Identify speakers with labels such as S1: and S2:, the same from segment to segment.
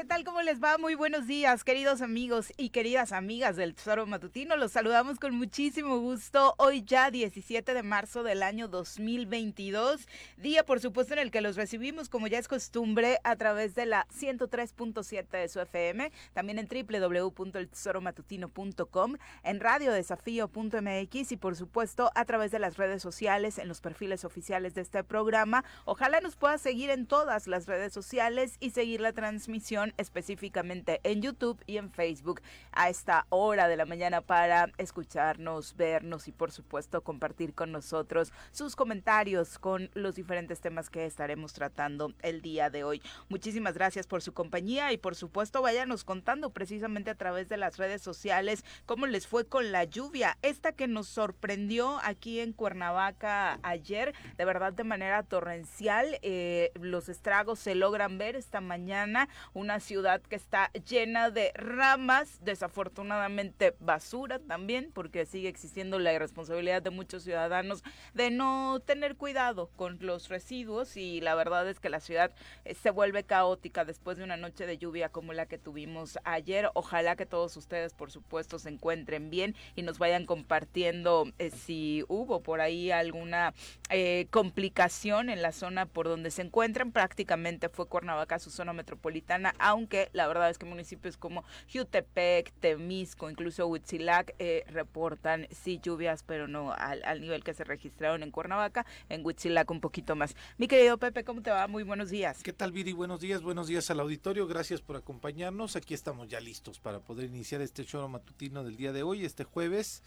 S1: ¿qué tal? ¿Cómo les va? Muy buenos días, queridos amigos y queridas amigas del Tesoro Matutino. Los saludamos con muchísimo gusto. Hoy ya 17 de marzo del año 2022, día por supuesto en el que los recibimos como ya es costumbre a través de la 103.7 de su FM, también en www.eltesoromatutino.com, en radiodesafío.mx y por supuesto a través de las redes sociales, en los perfiles oficiales de este programa. Ojalá nos pueda seguir en todas las redes sociales y seguir la transmisión específicamente en YouTube y en Facebook a esta hora de la mañana para escucharnos, vernos y por supuesto compartir con nosotros sus comentarios con los diferentes temas que estaremos tratando el día de hoy. Muchísimas gracias por su compañía y por supuesto váyanos contando precisamente a través de las redes sociales cómo les fue con la lluvia, esta que nos sorprendió aquí en Cuernavaca ayer, de verdad de manera torrencial. Eh, los estragos se logran ver esta mañana, una ciudad que está llena de ramas, desafortunadamente basura también, porque sigue existiendo la irresponsabilidad de muchos ciudadanos de no tener cuidado con los residuos y la verdad es que la ciudad eh, se vuelve caótica después de una noche de lluvia como la que tuvimos ayer. Ojalá que todos ustedes, por supuesto, se encuentren bien y nos vayan compartiendo eh, si hubo por ahí alguna eh, complicación en la zona por donde se encuentran. Prácticamente fue Cuernavaca su zona metropolitana, aunque la verdad es que municipios como Jutepec, Temisco, incluso Huitzilac eh, reportan sí lluvias, pero no al, nivel que se registraron en Cuernavaca, en Huitzilac un poquito más. Mi querido Pepe, ¿cómo te va? Muy buenos días.
S2: ¿Qué tal, Viri? Buenos días, buenos días al auditorio. Gracias por acompañarnos. Aquí estamos ya listos para poder iniciar este show matutino del día de hoy, este jueves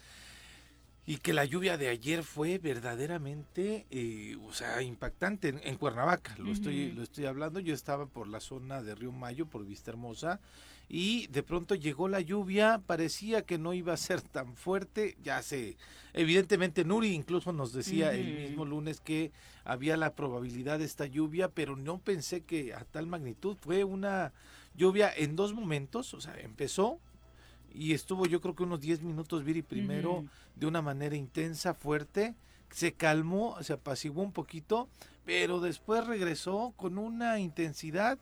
S2: y que la lluvia de ayer fue verdaderamente, eh, o sea, impactante en, en Cuernavaca. Lo uh -huh. estoy, lo estoy hablando. Yo estaba por la zona de Río Mayo, por Vista Hermosa, y de pronto llegó la lluvia. Parecía que no iba a ser tan fuerte. Ya sé, evidentemente Nuri incluso nos decía uh -huh. el mismo lunes que había la probabilidad de esta lluvia, pero no pensé que a tal magnitud. Fue una lluvia en dos momentos, o sea, empezó y estuvo yo creo que unos 10 minutos Viri primero uh -huh. de una manera intensa, fuerte, se calmó, se apaciguó un poquito, pero después regresó con una intensidad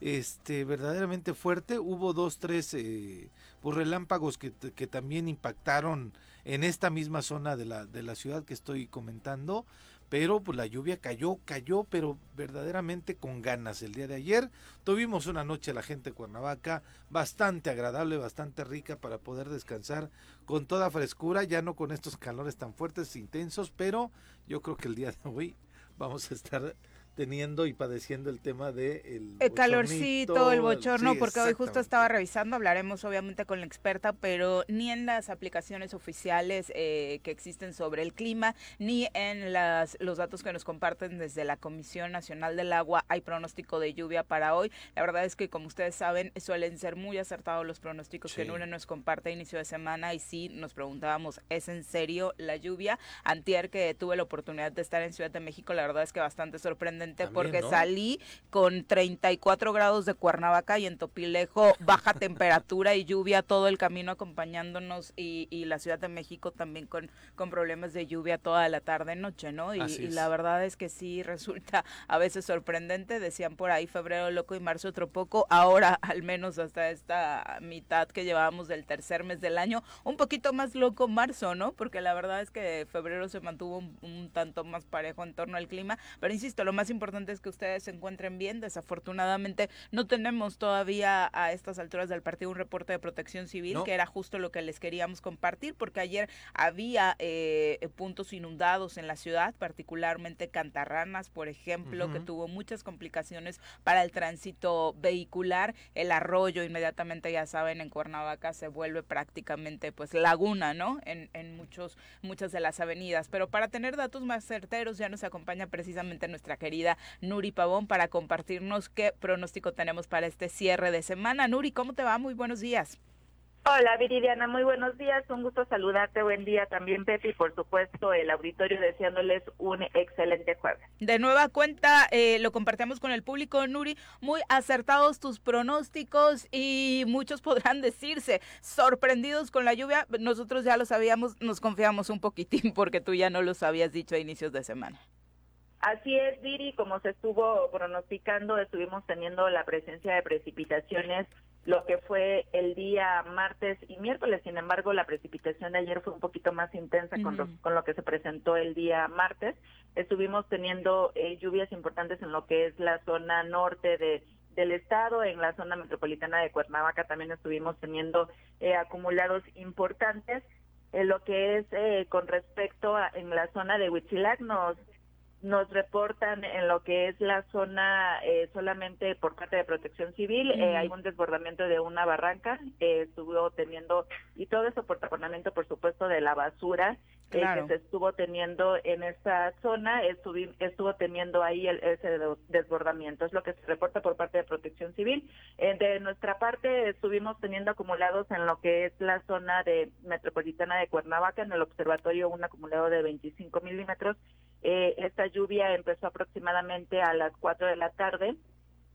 S2: este verdaderamente fuerte, hubo dos, tres eh, pues relámpagos que, que también impactaron en esta misma zona de la, de la ciudad que estoy comentando, pero pues la lluvia cayó, cayó, pero verdaderamente con ganas. El día de ayer tuvimos una noche la gente de Cuernavaca bastante agradable, bastante rica para poder descansar con toda frescura, ya no con estos calores tan fuertes, intensos, pero yo creo que el día de hoy vamos a estar teniendo y padeciendo el tema de el,
S1: el calorcito, el bochorno, sí, porque hoy justo estaba revisando, hablaremos obviamente con la experta, pero ni en las aplicaciones oficiales eh, que existen sobre el clima, ni en las, los datos que nos comparten desde la Comisión Nacional del Agua hay pronóstico de lluvia para hoy. La verdad es que como ustedes saben, suelen ser muy acertados los pronósticos sí. que Nune nos comparte a inicio de semana y sí nos preguntábamos, ¿es en serio la lluvia? Antier que tuve la oportunidad de estar en Ciudad de México, la verdad es que bastante sorprendente También, porque ¿no? salí con 34 grados de Cuernavaca y en Topilejo baja temperatura y lluvia todo el camino acompañándonos y, y, la Ciudad de México también con, con problemas de lluvia toda la tarde noche, ¿no? Y, y, la verdad es que sí resulta a veces sorprendente, decían por ahí febrero loco y marzo otro poco, ahora al menos hasta esta mitad que llevábamos del tercer mes del año, un poquito más loco marzo, ¿no? Porque la verdad es que febrero se mantuvo un, un tanto más parejo en torno al clima, pero insisto, lo más importante es que ustedes se encuentren bien. Desafortunadamente no tenemos todavía a estas alturas del partido un reporte de protección civil, no. que era justo lo que les queríamos compartir, porque ayer había eh, puntos inundados en la ciudad, particularmente Cantarranas, por ejemplo, uh -huh. que tuvo muchas complicaciones para el tránsito vehicular. El arroyo inmediatamente, ya saben, en Cuernavaca se vuelve prácticamente pues laguna, ¿no? En, en muchos, muchas de las avenidas. Pero para tener datos más certeros ya nos acompaña precisamente nuestra querida querida Nuri Pavón para compartirnos qué pronóstico tenemos para este cierre de semana. Nuri, ¿cómo te va? Muy buenos días.
S3: Hola Viridiana, muy buenos días, un gusto saludarte, buen día también Pepe y por supuesto el auditorio deseándoles un excelente jueves.
S1: De nueva cuenta, eh, lo compartimos con el público, Nuri, muy acertados tus pronósticos y muchos podrán decirse sorprendidos con la lluvia, nosotros ya lo sabíamos, nos confiamos un poquitín porque tú ya no los habías dicho a inicios de semana.
S3: Así es, Viri, como se estuvo pronosticando, estuvimos teniendo la presencia de precipitaciones lo que fue el día martes y miércoles. Sin embargo, la precipitación de ayer fue un poquito más intensa con, lo, con lo que se presentó el día martes. Estuvimos teniendo eh, lluvias importantes en lo que es la zona norte de del estado, en la zona metropolitana de Cuernavaca también estuvimos teniendo eh, acumulados importantes. En lo que es eh, con respecto a en la zona de Huitzilac, nos nos reportan en lo que es la zona eh, solamente por parte de Protección Civil, eh, hay un desbordamiento de una barranca, eh, estuvo teniendo, y todo eso por taponamiento, por supuesto, de la basura que se estuvo teniendo en esa zona, estuvo, estuvo teniendo ahí el, ese desbordamiento, es lo que se reporta por parte de Protección Civil. de nuestra parte, estuvimos teniendo acumulados en lo que es la zona de metropolitana de Cuernavaca, en el observatorio, un acumulado de 25 milímetros, eh, esta lluvia empezó aproximadamente a las 4 de la tarde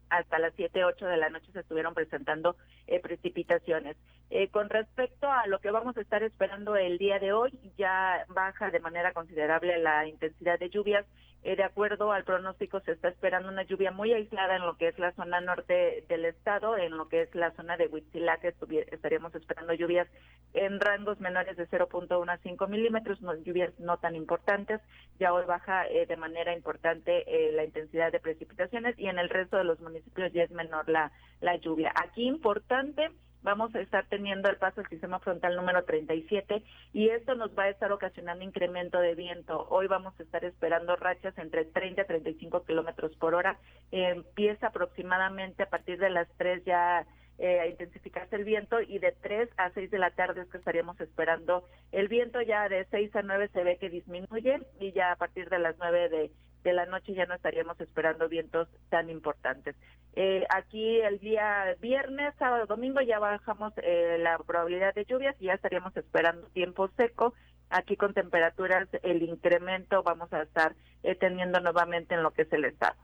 S3: hasta las 7, 8 de la noche se estuvieron presentando eh, precipitaciones. Eh, con respecto a lo que vamos a estar esperando el día de hoy, ya baja de manera considerable la intensidad de lluvias. Eh, de acuerdo al pronóstico, se está esperando una lluvia muy aislada en lo que es la zona norte del estado, en lo que es la zona de Huitzilac, estaríamos esperando lluvias en rangos menores de 0.1 a 5 milímetros, lluvias no tan importantes. Ya hoy baja de manera importante la intensidad de precipitaciones y en el resto de los municipios ya es menor la, la lluvia. Aquí importante vamos a estar teniendo el paso del sistema frontal número 37 y esto nos va a estar ocasionando incremento de viento. Hoy vamos a estar esperando rachas entre 30 y 35 kilómetros por hora. empieza aproximadamente a partir de las 3 ya eh, a intensificarse el viento y de 3 a 6 de la tarde es que estaríamos esperando el viento ya de 6 a 9 se ve que disminuye y ya a partir de las 9 de de la noche ya no estaríamos esperando vientos tan importantes. Eh, aquí el día viernes, sábado, domingo ya bajamos eh, la probabilidad de lluvias y ya estaríamos esperando tiempo seco. Aquí con temperaturas, el incremento vamos a estar eh, teniendo nuevamente en lo que es el estado.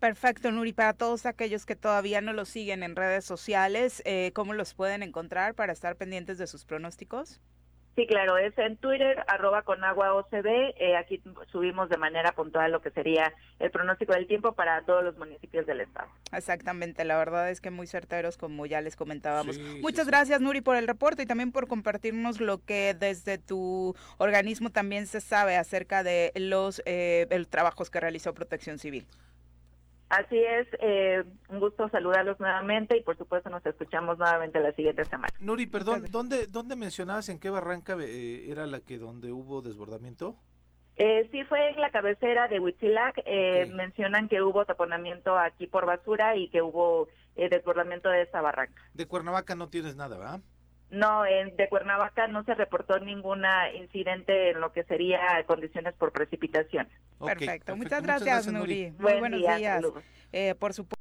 S1: Perfecto, Nuri. Para todos aquellos que todavía no lo siguen en redes sociales, ¿cómo los pueden encontrar para estar pendientes de sus pronósticos?
S3: Sí, claro, es en Twitter, arroba con agua OCB. Eh, aquí subimos de manera puntual lo que sería el pronóstico del tiempo para todos los municipios del estado.
S1: Exactamente, la verdad es que muy certeros, como ya les comentábamos. Muchas gracias, Nuri, por el reporte y también por compartirnos lo que desde tu organismo también se sabe acerca de los eh, trabajos que realizó Protección Civil.
S3: Así es, eh, un gusto saludarlos nuevamente y por supuesto nos escuchamos nuevamente la siguiente semana.
S2: Nuri, perdón, ¿dónde, dónde mencionabas en qué barranca eh, era la que donde hubo desbordamiento?
S3: Eh, sí, fue en la cabecera de Huitzilac. Eh, Mencionan que hubo taponamiento aquí por basura y que hubo eh, desbordamiento de esa barranca.
S2: De Cuernavaca no tienes nada, ¿verdad?
S3: No, en, de Cuernavaca no se reportó ningún incidente en lo que sería condiciones por precipitación.
S1: perfecto. Muchas gracias, Nuri. Muy buenos días. Eh, por supuesto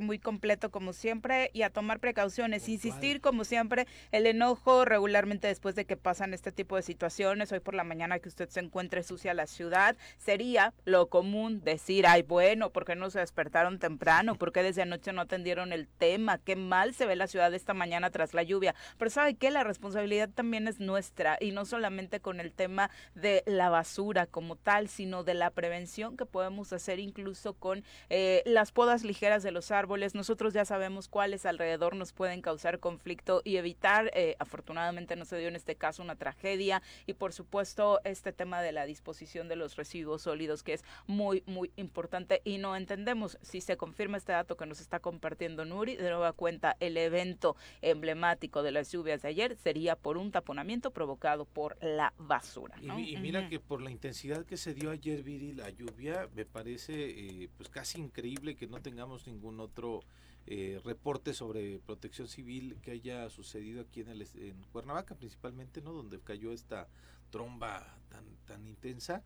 S1: muy completo como siempre y a tomar precauciones, insistir como siempre, el enojo regularmente después de que pasan este tipo de situaciones, hoy por la mañana que usted se encuentre sucia la ciudad, sería lo común decir, ay bueno, ¿por qué no se despertaron temprano? ¿Por qué desde anoche no atendieron el tema? Qué mal se ve la ciudad esta mañana tras la lluvia. Pero sabe que la responsabilidad también es nuestra y no solamente con el tema de la basura como tal, sino de la prevención que podemos hacer incluso con eh, las podas ligeras de los árboles. Nosotros ya sabemos cuáles alrededor nos pueden causar conflicto y evitar, eh, afortunadamente no se dio en este caso una tragedia y por supuesto este tema de la disposición de los residuos sólidos que es muy, muy importante y no entendemos si se confirma este dato que nos está compartiendo Nuri, de nueva cuenta el evento emblemático de las lluvias de ayer sería por un taponamiento provocado por la basura.
S2: Y, mira que por la intensidad que se dio ayer, Viri, la lluvia, me parece eh, pues casi increíble que no tengamos ningún otro eh, reporte sobre protección civil que haya sucedido aquí en, el, en Cuernavaca principalmente, ¿no? Donde cayó esta tromba tan tan intensa.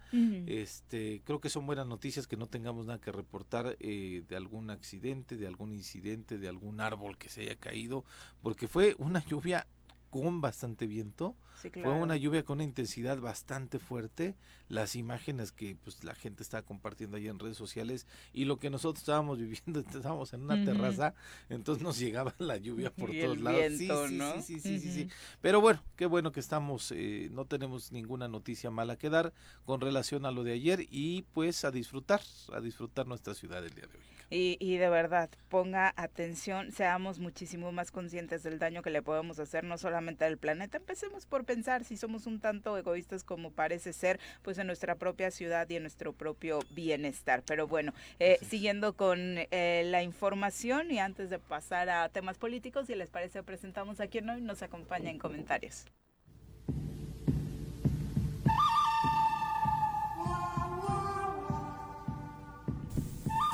S2: Este, creo que son buenas noticias que no tengamos nada que reportar eh, de algún accidente, de algún incidente, de algún árbol que se haya caído, porque fue una lluvia con bastante viento. Fue una lluvia con una intensidad bastante fuerte. Las imágenes que pues la gente estaba compartiendo ahí en redes sociales y lo que nosotros estábamos viviendo, estábamos en una terraza, entonces nos llegaba la lluvia por todos lados. sí, sí, sí, sí, sí, Pero bueno, qué bueno que estamos, eh, no tenemos ninguna noticia mala que dar con relación a lo de ayer y pues a disfrutar, a disfrutar nuestra ciudad el día de hoy.
S1: Y, y, de verdad, ponga atención, seamos muchísimo más conscientes del daño que le podemos hacer no solamente al planeta. Empecemos por pensar si somos un tanto egoístas como parece ser, pues en nuestra propia ciudad y en nuestro propio bienestar. Pero bueno, eh, siguiendo con eh, la información y antes de pasar a temas políticos, si les parece, presentamos a quien hoy nos acompaña en comentarios.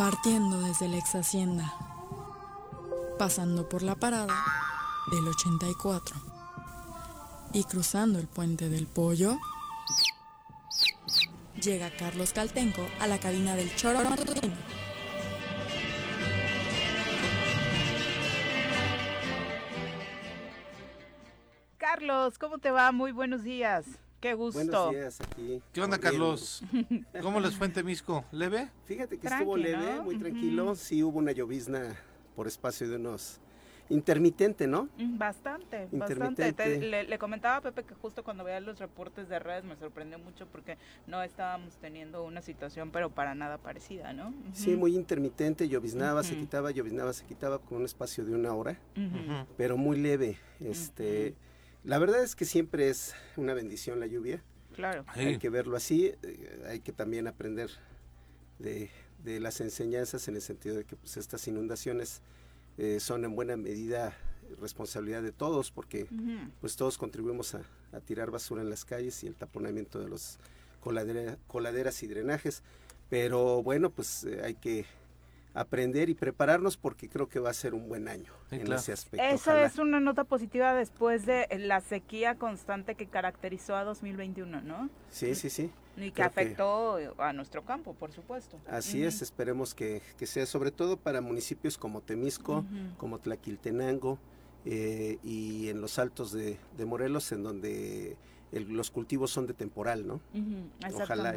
S4: partiendo desde la ex hacienda, pasando por la parada del 84 y cruzando el puente del pollo, llega Carlos Caltenco a la cabina del choro
S1: Carlos, ¿cómo te va? Muy buenos días. Qué gusto.
S5: Buenos días aquí.
S2: ¿Qué onda, Carlos? ¿Cómo les fue en Temisco? ¿Leve?
S5: Fíjate que estuvo leve, muy tranquilo. Sí hubo una llovizna por espacio de unos intermitente, ¿no?
S1: Mm, bastante, bastante. le, comentaba a Pepe que justo cuando veía los reportes de redes me sorprendió mucho porque no estábamos teniendo una situación, pero para nada parecida, ¿no?
S5: Sí, muy intermitente, lloviznaba, se quitaba, lloviznaba, se quitaba con un espacio de una hora, pero muy leve. Este. La verdad es que siempre es una bendición la lluvia.
S1: Claro.
S5: Hay que verlo así, eh, hay que también aprender de, las enseñanzas en el sentido de que pues, estas inundaciones eh, son en buena medida responsabilidad de todos porque pues todos contribuimos a, tirar basura en las calles y el taponamiento de los coladeras y drenajes. Pero bueno, pues eh, hay que aprender y prepararnos porque creo que va a ser un buen año en ese aspecto.
S1: Eso es una nota positiva después de la sequía constante que caracterizó a 2021, ¿no?
S5: Sí, sí, sí.
S1: Y que afectó a nuestro campo, por supuesto.
S5: Así es, esperemos que, sea sobre todo para municipios como Temisco, como Tlaquiltenango eh, y en los altos de, Morelos, en donde los cultivos son de temporal, ¿no? Ojalá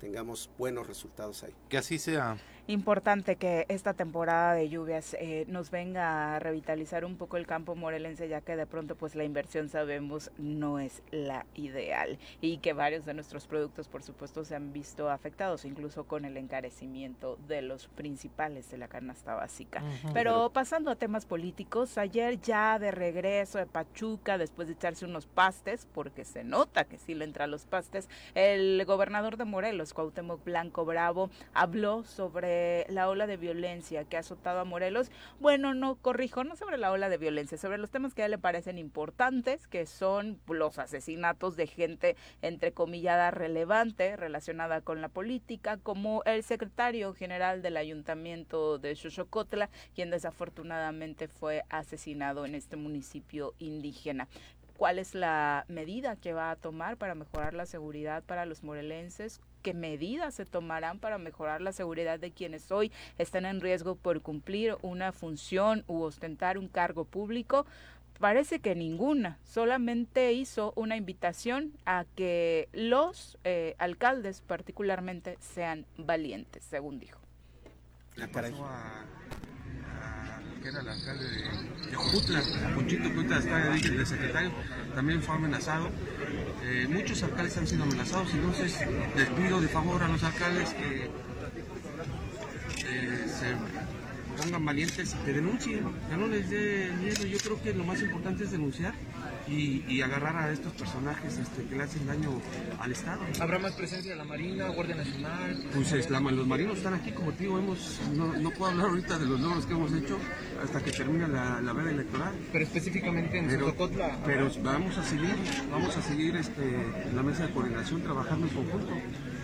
S5: tengamos buenos resultados ahí.
S2: Que así sea
S1: importante que esta temporada de lluvias eh, nos venga a revitalizar un poco el campo morelense, ya que de pronto pues la inversión sabemos no es la ideal y que varios de nuestros productos por supuesto se han visto afectados, incluso con el encarecimiento de los principales de la canasta básica. Pero pasando a temas políticos, ayer ya de regreso de Pachuca, después de echarse unos pastes, porque se nota que sí le entra a los pastes, el gobernador de Morelos, Cuauhtémoc Blanco Bravo, habló sobre la ola de violencia que ha azotado a Morelos. Bueno, no corrijo, no sobre la ola de violencia, sobre los temas que a él le parecen importantes, que son los asesinatos de gente entrecomillada relevante relacionada con la política, como el secretario general del ayuntamiento de Xochocotla, quien desafortunadamente fue asesinado en este municipio indígena cuál es la medida que va a tomar para mejorar la seguridad para los morelenses, qué medidas se tomarán para mejorar la seguridad de quienes hoy están en riesgo por cumplir una función u ostentar un cargo público. Parece que ninguna, solamente hizo una invitación a que los eh, alcaldes particularmente sean valientes, según dijo.
S6: La que era el alcalde de, de Jutla, Ponchito Jutla está de secretario, también fue amenazado. Eh, muchos alcaldes han sido amenazados, entonces les pido de favor a los alcaldes que eh, se pongan valientes y que denuncien, que no les dé miedo. Yo creo que lo más importante es denunciar y, agarrar a estos personajes este, que le hacen daño al Estado.
S7: ¿Habrá más presencia de la Marina, Guardia Nacional?
S6: Pues los marinos están aquí, como te digo, hemos, no, puedo hablar ahorita de los logros que hemos hecho hasta que termine la, la veda electoral.
S7: Pero específicamente en
S6: pero, Pero vamos a seguir, vamos a seguir este, en la mesa de coordinación trabajando en conjunto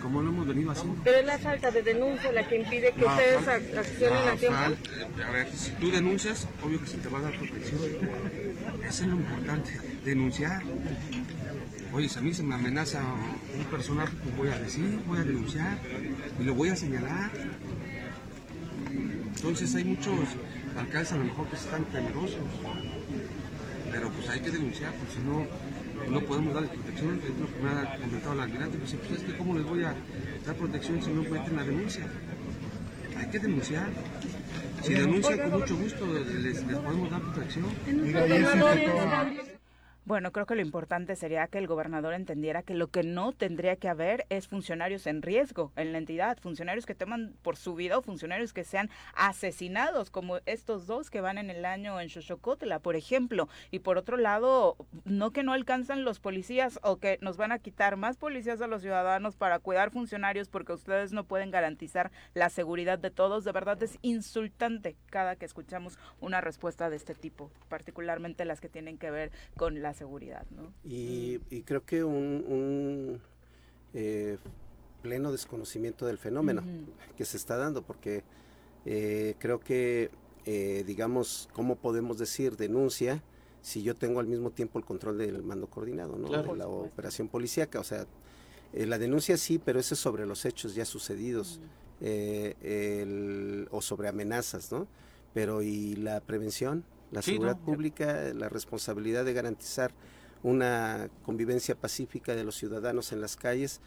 S6: como lo hemos venido haciendo.
S8: Pero es la falta de denuncia la que impide que ustedes accionen a tiempo.
S6: A ver, si tú denuncias, obvio que se te va a dar protección. Eso es lo importante, denunciar. Oye, si a mí se me amenaza un personaje, pues voy a decir, voy a denunciar y lo voy a señalar. Entonces hay muchos alcaldes a lo mejor que están temerosos. pero pues hay que denunciar, porque si no, no podemos darles protección. Es lo que me ha comentado la almirante, pues, pues es que cómo les voy a dar protección si no meten la denuncia. Hay que denunciar. Si denuncian con mucho gusto, les, les podemos dar protección.
S1: Bueno, creo que lo importante sería que el gobernador entendiera que lo que no tendría que haber es funcionarios en riesgo en la entidad, funcionarios que teman por su vida o funcionarios que sean asesinados, como estos dos que van en el año en Xochocotla, por ejemplo. Y por otro lado, no que no alcanzan los policías o que nos van a quitar más policías a los ciudadanos para cuidar funcionarios porque ustedes no pueden garantizar la seguridad de todos. De verdad es insultante cada que escuchamos una respuesta de este tipo, particularmente las que tienen que ver con la seguridad. ¿no?
S5: Y, creo que un, eh, pleno desconocimiento del fenómeno que se está dando, porque eh, creo que, eh, digamos, ¿cómo podemos decir denuncia si yo tengo al mismo tiempo el control del mando coordinado, ¿no? de la operación policíaca? O sea, la denuncia sí, pero eso es sobre los hechos ya sucedidos o sobre amenazas, ¿no? Pero ¿y la prevención? La seguridad pública, la responsabilidad de garantizar una convivencia pacífica de los ciudadanos en las calles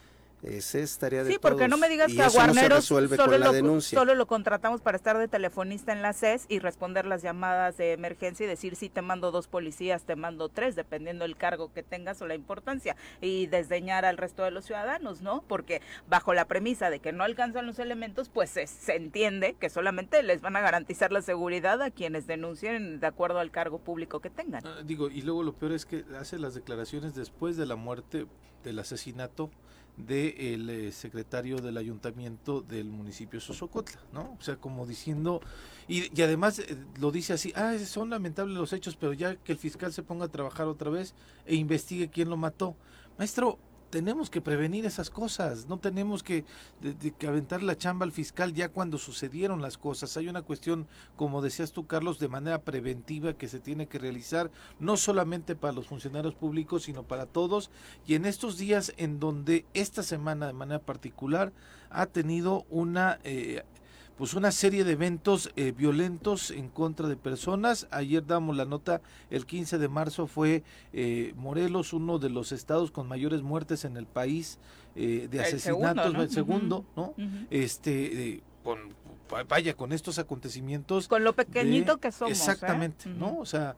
S5: esa es tarea de
S1: Sí, porque no me digas que a Guarneros solo, lo, solo lo contratamos para estar de telefonista en la CES y responder las llamadas de emergencia y decir si te mando dos policías, te mando tres, dependiendo del cargo que tengas o la importancia, y desdeñar al resto de los ciudadanos, ¿no? Porque bajo la premisa de que no alcanzan los elementos, pues se, se entiende que solamente les van a garantizar la seguridad a quienes denuncien de acuerdo al cargo público que tengan.
S2: Ah, digo, y luego lo peor es que hace las declaraciones después de la muerte, del asesinato del eh, secretario del ayuntamiento del municipio de Sosocotla, ¿no? O sea, como diciendo, y, y además eh, lo dice así, ah, son lamentables los hechos, pero ya que el fiscal se ponga a trabajar otra vez e investigue quién lo mató. Maestro, tenemos que prevenir esas cosas, no tenemos que, que, aventar la chamba al fiscal ya cuando sucedieron las cosas. Hay una cuestión, como decías tú, Carlos, de manera preventiva que se tiene que realizar, no solamente para los funcionarios públicos, sino para todos. Y en estos días en donde esta semana de manera particular ha tenido una eh, pues una serie de eventos eh, violentos en contra de personas. Ayer damos la nota, el 15 de marzo fue eh, Morelos, uno de los estados con mayores muertes en el país eh, de asesinatos, el segundo, ¿no? Este, con vaya, con estos acontecimientos.
S1: Con lo pequeñito que somos.
S2: Exactamente, ¿no? O sea,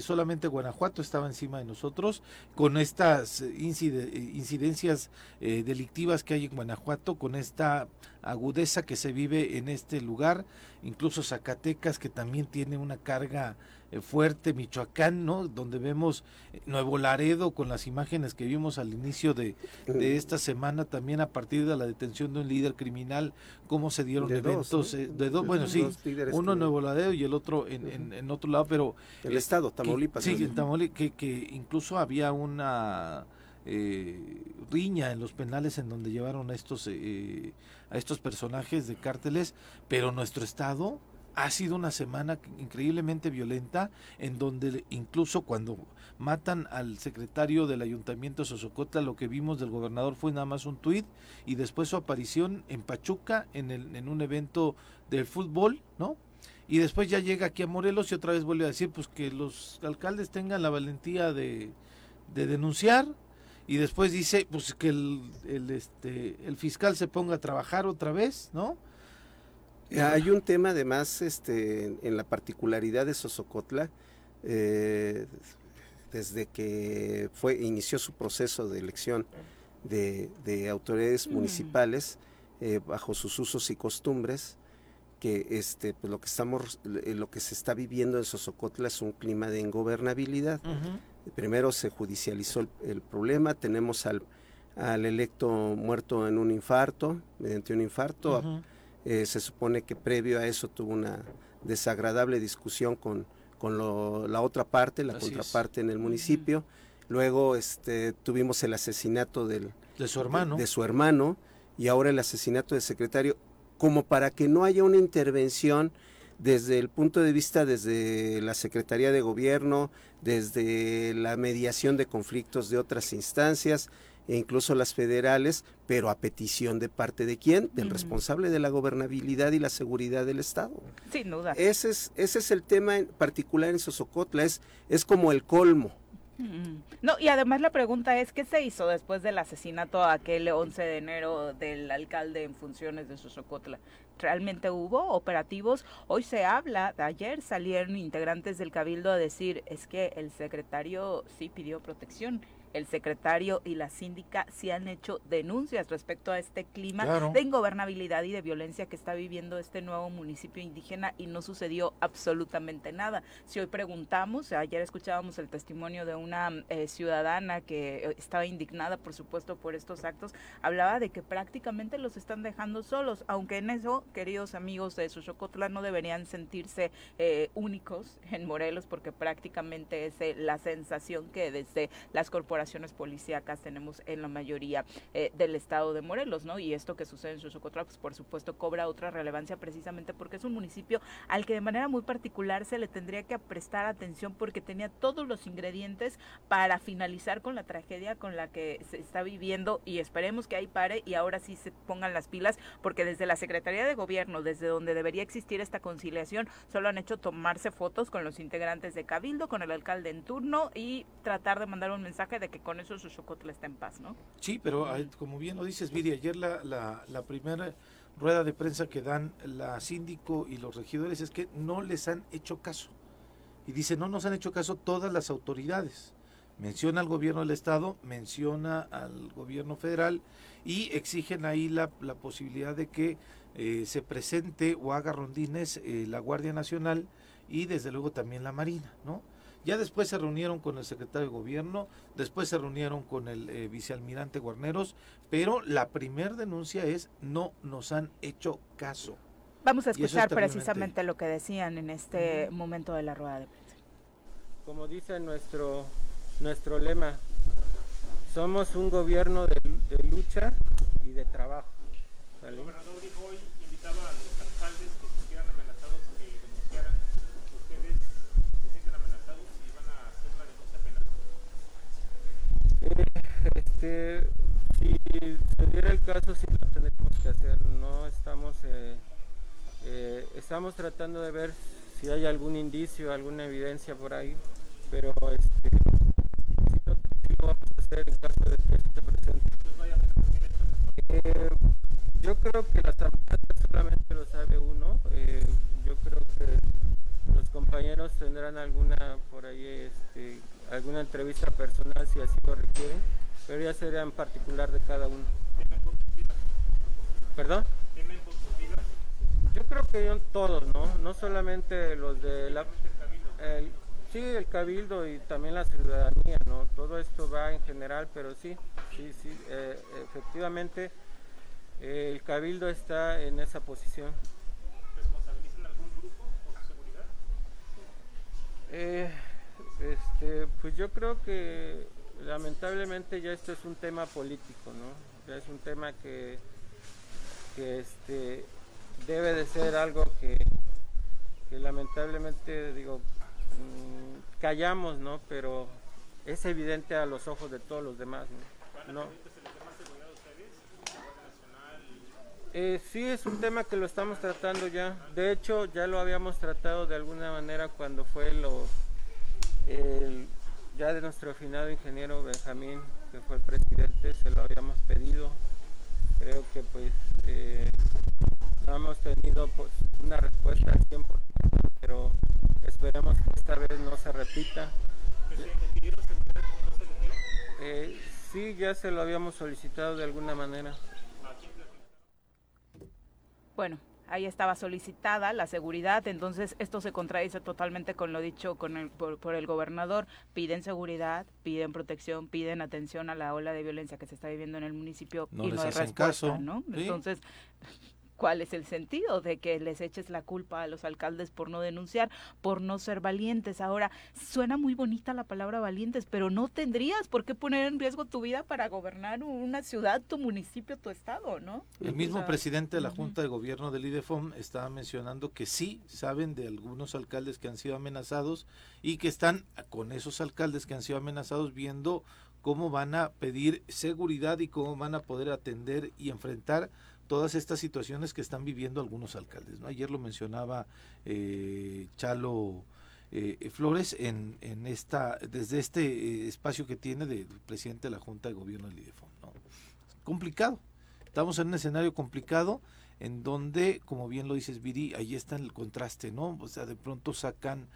S2: solamente Guanajuato estaba encima de nosotros, con estas incidencias delictivas que hay en Guanajuato, con esta agudeza que se vive en este lugar, incluso Zacatecas que también tiene una carga eh, fuerte, Michoacán, ¿no? Donde vemos eh, Nuevo Laredo con las imágenes que vimos al inicio de, esta semana, también a partir de la detención de un líder criminal, cómo se dieron eventos, eh, de dos, bueno, sí, uno en Nuevo Laredo y el otro en, en, otro lado, pero...
S5: El estado, Tamaulipas.
S2: sí, en Tamaulipas, que, que incluso había una eh, riña en los penales en donde llevaron a estos, eh, a estos personajes de cárteles, pero nuestro estado ha sido una semana increíblemente violenta en donde incluso cuando matan al secretario del ayuntamiento de Sosocotla lo que vimos del gobernador fue nada más un tuit y después su aparición en Pachuca en, el, en un evento de fútbol, ¿no? Y después ya llega aquí a Morelos y otra vez vuelve a decir pues que los alcaldes tengan la valentía de, de denunciar y después dice pues que el, el, este, el fiscal se ponga a trabajar otra vez, ¿no?
S5: Hay un tema además este, en la particularidad de Sosocotla, eh, desde que fue inició su proceso de elección de, de autoridades mm. municipales eh, bajo sus usos y costumbres, que este, pues lo que estamos, eh, lo que se está viviendo en Sosocotla es un clima de ingobernabilidad. Primero se judicializó el, problema, tenemos al, al, electo muerto en un infarto, mediante un infarto. Eh, se supone que previo a eso tuvo una desagradable discusión con, con la otra parte, la contraparte en el municipio. Luego este, tuvimos el asesinato del,
S2: de su hermano.
S5: De, su hermano y ahora el asesinato del secretario, como para que no haya una intervención desde el punto de vista desde la Secretaría de Gobierno, desde la mediación de conflictos de otras instancias, e incluso las federales, pero a petición de parte de quién? Del responsable de la gobernabilidad y la seguridad del Estado.
S1: Sin duda.
S5: Ese es, ese es el tema en particular en Sosocotla, es, es como el colmo.
S1: No, y además la pregunta es, ¿qué se hizo después del asesinato aquel 11 de enero del alcalde en funciones de Sosocotla? ¿Realmente hubo operativos? Hoy se habla, ayer salieron integrantes del cabildo a decir, es que el secretario sí pidió protección el secretario y la síndica sí han hecho denuncias respecto a este clima de ingobernabilidad y de violencia que está viviendo este nuevo municipio indígena y no sucedió absolutamente nada. Si hoy preguntamos, ayer escuchábamos el testimonio de una eh, ciudadana que eh, estaba indignada, por supuesto, por estos actos, hablaba de que prácticamente los están dejando solos, aunque en eso, queridos amigos de Xochocotla, no deberían sentirse eh, únicos en Morelos, porque prácticamente es la sensación que desde las corporaciones policíacas tenemos en la mayoría eh, del estado de Morelos, ¿no? Y esto que sucede en Xochocotla, pues por supuesto cobra otra relevancia precisamente porque es un municipio al que de manera muy particular se le tendría que prestar atención porque tenía todos los ingredientes para finalizar con la tragedia con la que se está viviendo y esperemos que ahí pare y ahora sí se pongan las pilas porque desde la Secretaría de Gobierno, desde donde debería existir esta conciliación, solo han hecho tomarse fotos con los integrantes de Cabildo, con el alcalde en turno y tratar de mandar un mensaje de que con eso Xochocotla está en paz, ¿no?
S2: Sí, pero como bien lo dices, Viri, ayer la, la, la primera rueda de prensa que dan la síndico y los regidores es que no les han hecho caso. Y dice, no nos han hecho caso todas las autoridades. Menciona al gobierno del estado, menciona al gobierno federal y exigen ahí la, la posibilidad de que eh, se presente o haga rondines eh, la Guardia Nacional y desde luego también la Marina, ¿no? Ya después se reunieron con el secretario de gobierno, después se reunieron con el eh, vicealmirante Guarneros, pero la primera denuncia es no nos han hecho caso.
S1: Vamos a escuchar precisamente lo que decían en este momento de la rueda de prensa.
S9: Como dice nuestro, nuestro lema, somos un gobierno de, lucha y de trabajo.
S10: El gobernador dijo hoy, invitaba a los alcaldes que se quieran amenazados que denunciaran. Ustedes
S9: Este, si se diera el caso, sí lo tendríamos que hacer. No estamos, eh, eh, estamos tratando de ver si hay algún indicio, alguna evidencia por ahí, pero este, sí lo, vamos a hacer en caso de que esté presente. Eh, yo creo que las amenazas solamente lo sabe uno. yo creo que los compañeros tendrán alguna por ahí, este, alguna entrevista personal si así lo requieren pero ya sería en particular de cada uno. ¿Perdón? Yo creo que todos, ¿no? No solamente los de la... Sí, el cabildo y también la ciudadanía, ¿no? Todo esto va en general, pero sí, sí, sí, eh, efectivamente el cabildo está en esa posición.
S10: ¿Responsabilizan algún grupo por seguridad?
S9: Eh, este, pues yo creo que lamentablemente ya esto es un tema político, ¿no? Ya es un tema que, este, debe de ser algo que, lamentablemente, digo, mm, callamos, ¿no? Pero es evidente a los ojos de todos los demás, ¿no? Eh, sí, es un tema que lo estamos tratando ya. De hecho, ya lo habíamos tratado de alguna manera cuando fue lo, el, ya de nuestro afinado ingeniero Benjamín, que fue el presidente, se lo habíamos pedido. Creo que pues eh, no hemos tenido pues, una respuesta al 100%, pero esperemos que esta vez no se repita. Eh, sí, ya se lo habíamos solicitado de alguna manera.
S1: Bueno, ahí estaba solicitada la seguridad, entonces esto se contradice totalmente con lo dicho con el, por, el gobernador, piden seguridad, piden protección, piden atención a la ola de violencia que se está viviendo en el municipio y no hay respuesta, ¿no? Entonces, cuál es el sentido de que les eches la culpa a los alcaldes por no denunciar, por no ser valientes. Ahora, suena muy bonita la palabra valientes, pero no tendrías por qué poner en riesgo tu vida para gobernar una ciudad, tu municipio, tu estado, ¿no?
S2: El mismo presidente de la Junta de Gobierno del IDEFOM estaba mencionando que sí saben de algunos alcaldes que han sido amenazados y que están con esos alcaldes que han sido amenazados viendo cómo van a pedir seguridad y cómo van a poder atender y enfrentar todas estas situaciones que están viviendo algunos alcaldes. ¿no? Ayer lo mencionaba eh, Chalo eh, Flores en, en, esta desde este eh, espacio que tiene de, presidente de la Junta de Gobierno del IDEFON. Complicado. Estamos en un escenario complicado en donde, como bien lo dices, Viri, ahí está el contraste, ¿no? O sea, de pronto sacan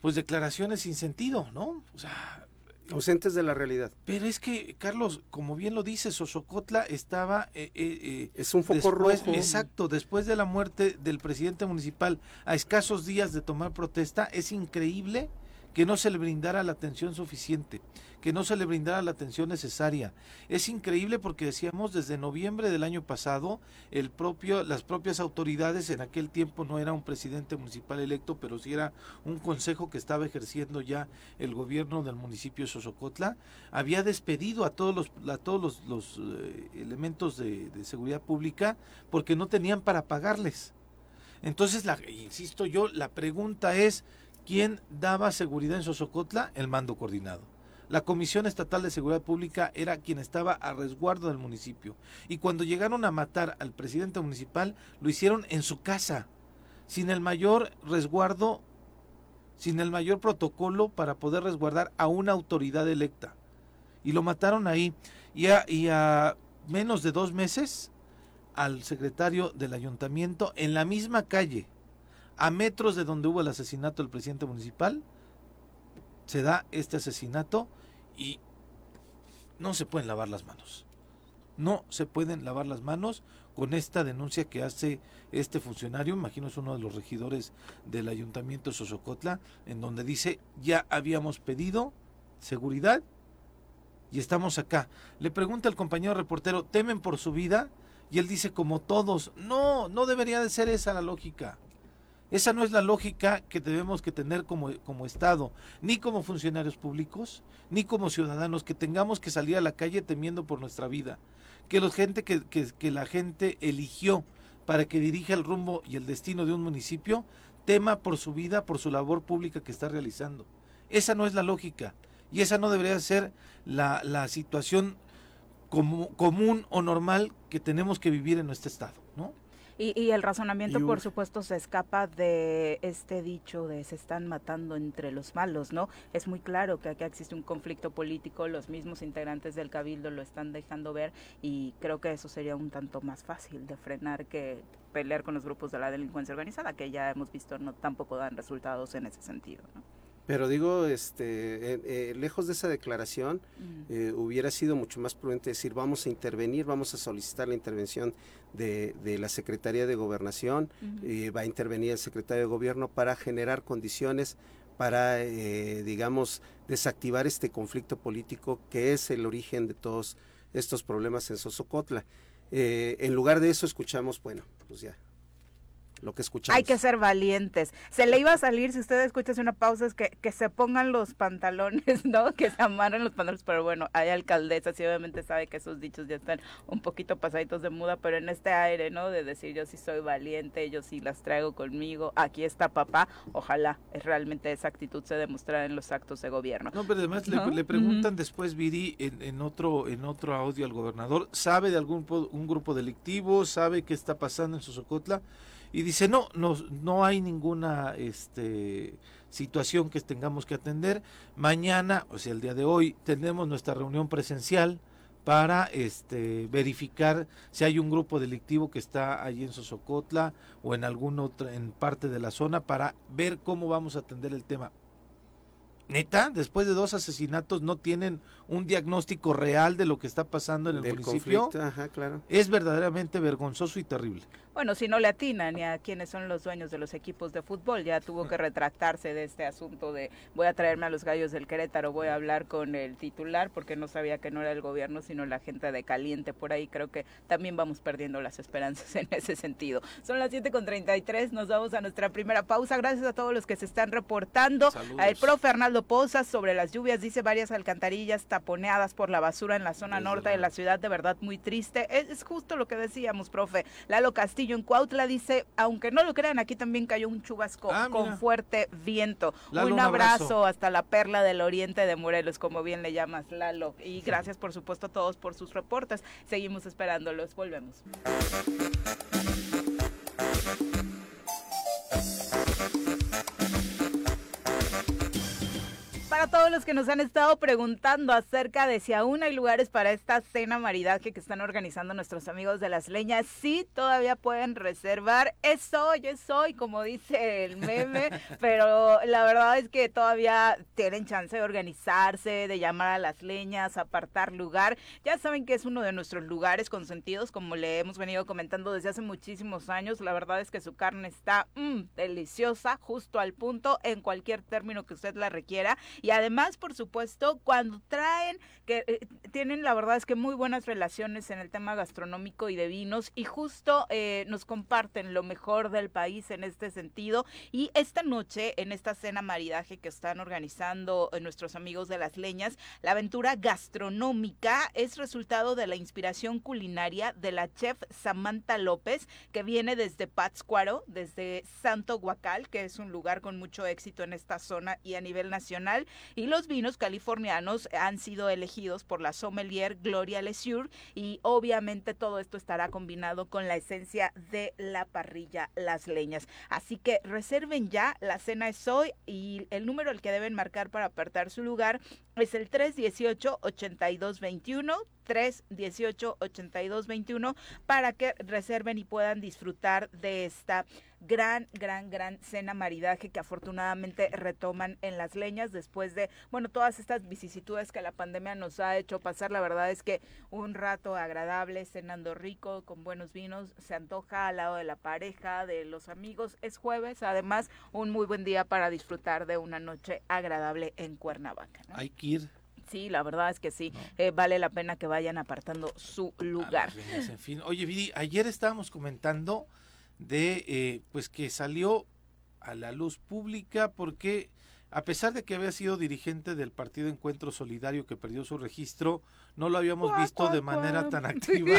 S2: pues declaraciones sin sentido, ¿no? O sea,
S5: ausentes de la realidad.
S2: Pero es que, Carlos, como bien lo dice, Sosocotla estaba... Eh, eh, eh,
S5: es un foco
S2: después,
S5: rojo.
S2: Exacto, después de la muerte del presidente municipal, a escasos días de tomar protesta, es increíble que no se le brindara la atención suficiente, que no se le brindara la atención necesaria. Es increíble porque decíamos desde noviembre del año pasado, el propio, las propias autoridades en aquel tiempo no era un presidente municipal electo, pero sí era un consejo que estaba ejerciendo ya el gobierno del municipio de Sosocotla, había despedido a todos los, a todos los, eh, elementos de, de seguridad pública porque no tenían para pagarles. Entonces, la, insisto yo, la pregunta es, ¿quién daba seguridad en Sosocotla? El mando coordinado. La Comisión Estatal de Seguridad Pública era quien estaba a resguardo del municipio. Y cuando llegaron a matar al presidente municipal, lo hicieron en su casa, sin el mayor resguardo, sin el mayor protocolo para poder resguardar a una autoridad electa. Y lo mataron ahí. Y a, y a menos de dos meses, al secretario del ayuntamiento, en la misma calle, a metros de donde hubo el asesinato del presidente municipal, se da este asesinato y no se pueden lavar las manos. No se pueden lavar las manos con esta denuncia que hace este funcionario, imagino es uno de los regidores del ayuntamiento de Sosocotla, en donde dice, ya habíamos pedido seguridad y estamos acá. Le pregunta al compañero reportero, ¿temen por su vida? Y él dice, como todos, no, no debería de ser esa la lógica. Esa no es la lógica que debemos que tener como, como Estado, ni como funcionarios públicos, ni como ciudadanos, que tengamos que salir a la calle temiendo por nuestra vida. Que, los gente, que, que, la gente eligió para que dirija el rumbo y el destino de un municipio, tema por su vida, por su labor pública que está realizando. Esa no es la lógica. Y esa no debería ser la, la situación como, común o normal que tenemos que vivir en nuestro Estado, ¿no?
S1: Y, y, el razonamiento, y por supuesto, se escapa de este dicho de se están matando entre los malos, ¿no? Es muy claro que acá existe un conflicto político, los mismos integrantes del cabildo lo están dejando ver y creo que eso sería un tanto más fácil de frenar que pelear con los grupos de la delincuencia organizada, que ya hemos visto no tampoco dan resultados en ese sentido, ¿no?
S5: Pero digo, este, eh, eh, lejos de esa declaración, eh, hubiera sido mucho más prudente decir, vamos a intervenir, vamos a solicitar la intervención de, de la Secretaría de Gobernación, va a intervenir el Secretario de Gobierno para generar condiciones para, digamos, desactivar este conflicto político que es el origen de todos estos problemas en Sosocotla. en lugar de eso escuchamos, bueno, pues ya, lo que escuchamos.
S1: Hay que ser valientes. Se le iba a salir, si usted escucha una pausa, es que, que se pongan los pantalones, ¿no? Que se amarren los pantalones, pero bueno, hay alcaldesas y obviamente sabe que esos dichos ya están un poquito pasaditos de muda, pero en este aire, ¿no? De decir yo sí soy valiente, yo sí las traigo conmigo, aquí está papá, ojalá es realmente esa actitud se demostrara en los actos de gobierno.
S2: No, pero además ¿no? le, le, preguntan uh -huh. después, Viri, en, en, otro, en otro audio al gobernador, ¿sabe de algún un grupo delictivo? ¿Sabe qué está pasando en Sosocotla? Y dice no no no hay ninguna este situación que tengamos que atender mañana o sea el día de hoy tenemos nuestra reunión presencial para este verificar si hay un grupo delictivo que está allí en Sosocotla o en alguna otra en parte de la zona para ver cómo vamos a atender el tema neta, después de dos asesinatos no tienen un diagnóstico real de lo que está pasando en el
S5: Del
S2: municipio.
S5: conflicto, ajá, claro.
S2: Es verdaderamente vergonzoso y terrible.
S1: Bueno, si no le atinan ni a quienes son los dueños de los equipos de fútbol, ya tuvo que retractarse de este asunto de voy a traerme a los gallos del Querétaro, voy a hablar con el titular porque no sabía que no era el gobierno, sino la gente de caliente por ahí. Creo que también vamos perdiendo las esperanzas en ese sentido. Son las 7 con 33, nos vamos a nuestra primera pausa. Gracias a todos los que se están reportando.
S2: Saludos.
S1: El profe Arnaldo Pozas sobre las lluvias, dice varias alcantarillas taponeadas por la basura en la zona norte de la ciudad, de verdad muy triste. Es, es justo lo que decíamos, profe. Lalo Castillo Castillo en Cuautla dice, aunque no lo crean, aquí también cayó un chubasco
S2: Ah,
S1: con fuerte viento.
S2: Lalo,
S1: un abrazo. hasta la perla del oriente de Morelos, como bien le llamas, Lalo. Y gracias, por supuesto, a todos por sus reportes. Seguimos esperándolos. Volvemos. Para todos los que nos han estado preguntando acerca de si aún hay lugares para esta cena maridaje que están organizando nuestros amigos de las leñas, sí, todavía pueden reservar. Es hoy, es hoy, como dice el meme, pero la verdad es que todavía tienen chance de organizarse, de llamar a las leñas, apartar lugar. Ya saben que es uno de nuestros lugares consentidos, como le hemos venido comentando desde hace muchísimos años. La verdad es que su carne está mm, deliciosa, justo al punto, en cualquier término que usted la requiera. Y además, por supuesto, cuando traen, que eh, tienen la verdad es que muy buenas relaciones en el tema gastronómico y de vinos y justo eh, nos comparten lo mejor del país en este sentido. Y esta noche, en esta cena maridaje que están organizando eh, nuestros amigos de las leñas, la aventura gastronómica es resultado de la inspiración culinaria de la chef Samantha López, que viene desde Pátzcuaro, desde Santo Guacal, que es un lugar con mucho éxito en esta zona y a nivel nacional. Y los vinos californianos han sido elegidos por la sommelier Gloria Lesure y obviamente todo esto estará combinado con la esencia de la parrilla Las Leñas. Así que reserven ya, la cena es hoy y el número al que deben marcar para apartar su lugar es el 318-8221. 318-8221 para que reserven y puedan disfrutar de esta gran, gran, gran cena maridaje que afortunadamente retoman en las leñas después de, bueno, todas estas vicisitudes que la pandemia nos ha hecho pasar. La verdad es que un rato agradable, cenando rico, con buenos vinos, se antoja al lado de la pareja, de los amigos. Es jueves, además, un muy buen día para disfrutar de una noche agradable en Cuernavaca.
S2: Hay que ir.
S1: Sí, la verdad es que sí, eh, vale la pena que vayan apartando su lugar.
S2: en fin. Oye, Viri, ayer estábamos comentando de eh, pues que salió a la luz pública porque a pesar de que había sido dirigente del Partido Encuentro Solidario que perdió su registro, no lo habíamos
S1: Cuá,
S2: visto
S1: cuá,
S2: de manera
S1: cuá.
S2: tan activa.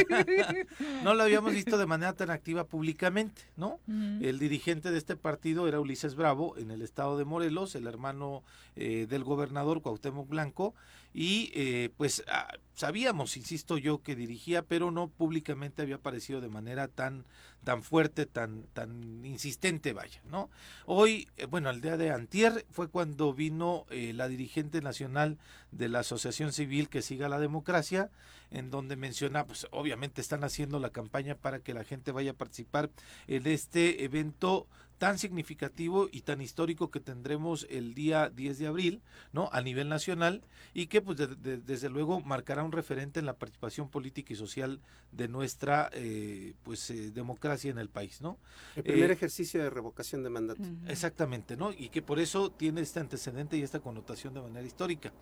S2: no lo habíamos visto de manera tan activa públicamente, ¿no? El dirigente de este partido era Ulises Bravo en el estado de Morelos, el hermano eh, del gobernador Cuauhtémoc Blanco, y eh, pues ah, sabíamos, insisto yo, que dirigía, pero no públicamente había aparecido de manera tan tan fuerte, tan tan insistente, vaya, ¿no? Hoy, eh, bueno, el día de antier fue cuando vino eh, la dirigente nacional de la Asociación Civil que siga la democracia, en donde menciona, pues obviamente están haciendo la campaña para que la gente vaya a participar en este evento tan significativo y tan histórico que tendremos el día 10 de abril, ¿no? A nivel nacional y que pues de- de- desde luego marcará un referente en la participación política y social de nuestra eh, pues eh, democracia en el país, ¿no?
S5: El primer
S2: Eh,
S5: ejercicio de revocación de mandato.
S2: Exactamente, ¿no? Y que por eso tiene este antecedente y esta connotación de manera histórica.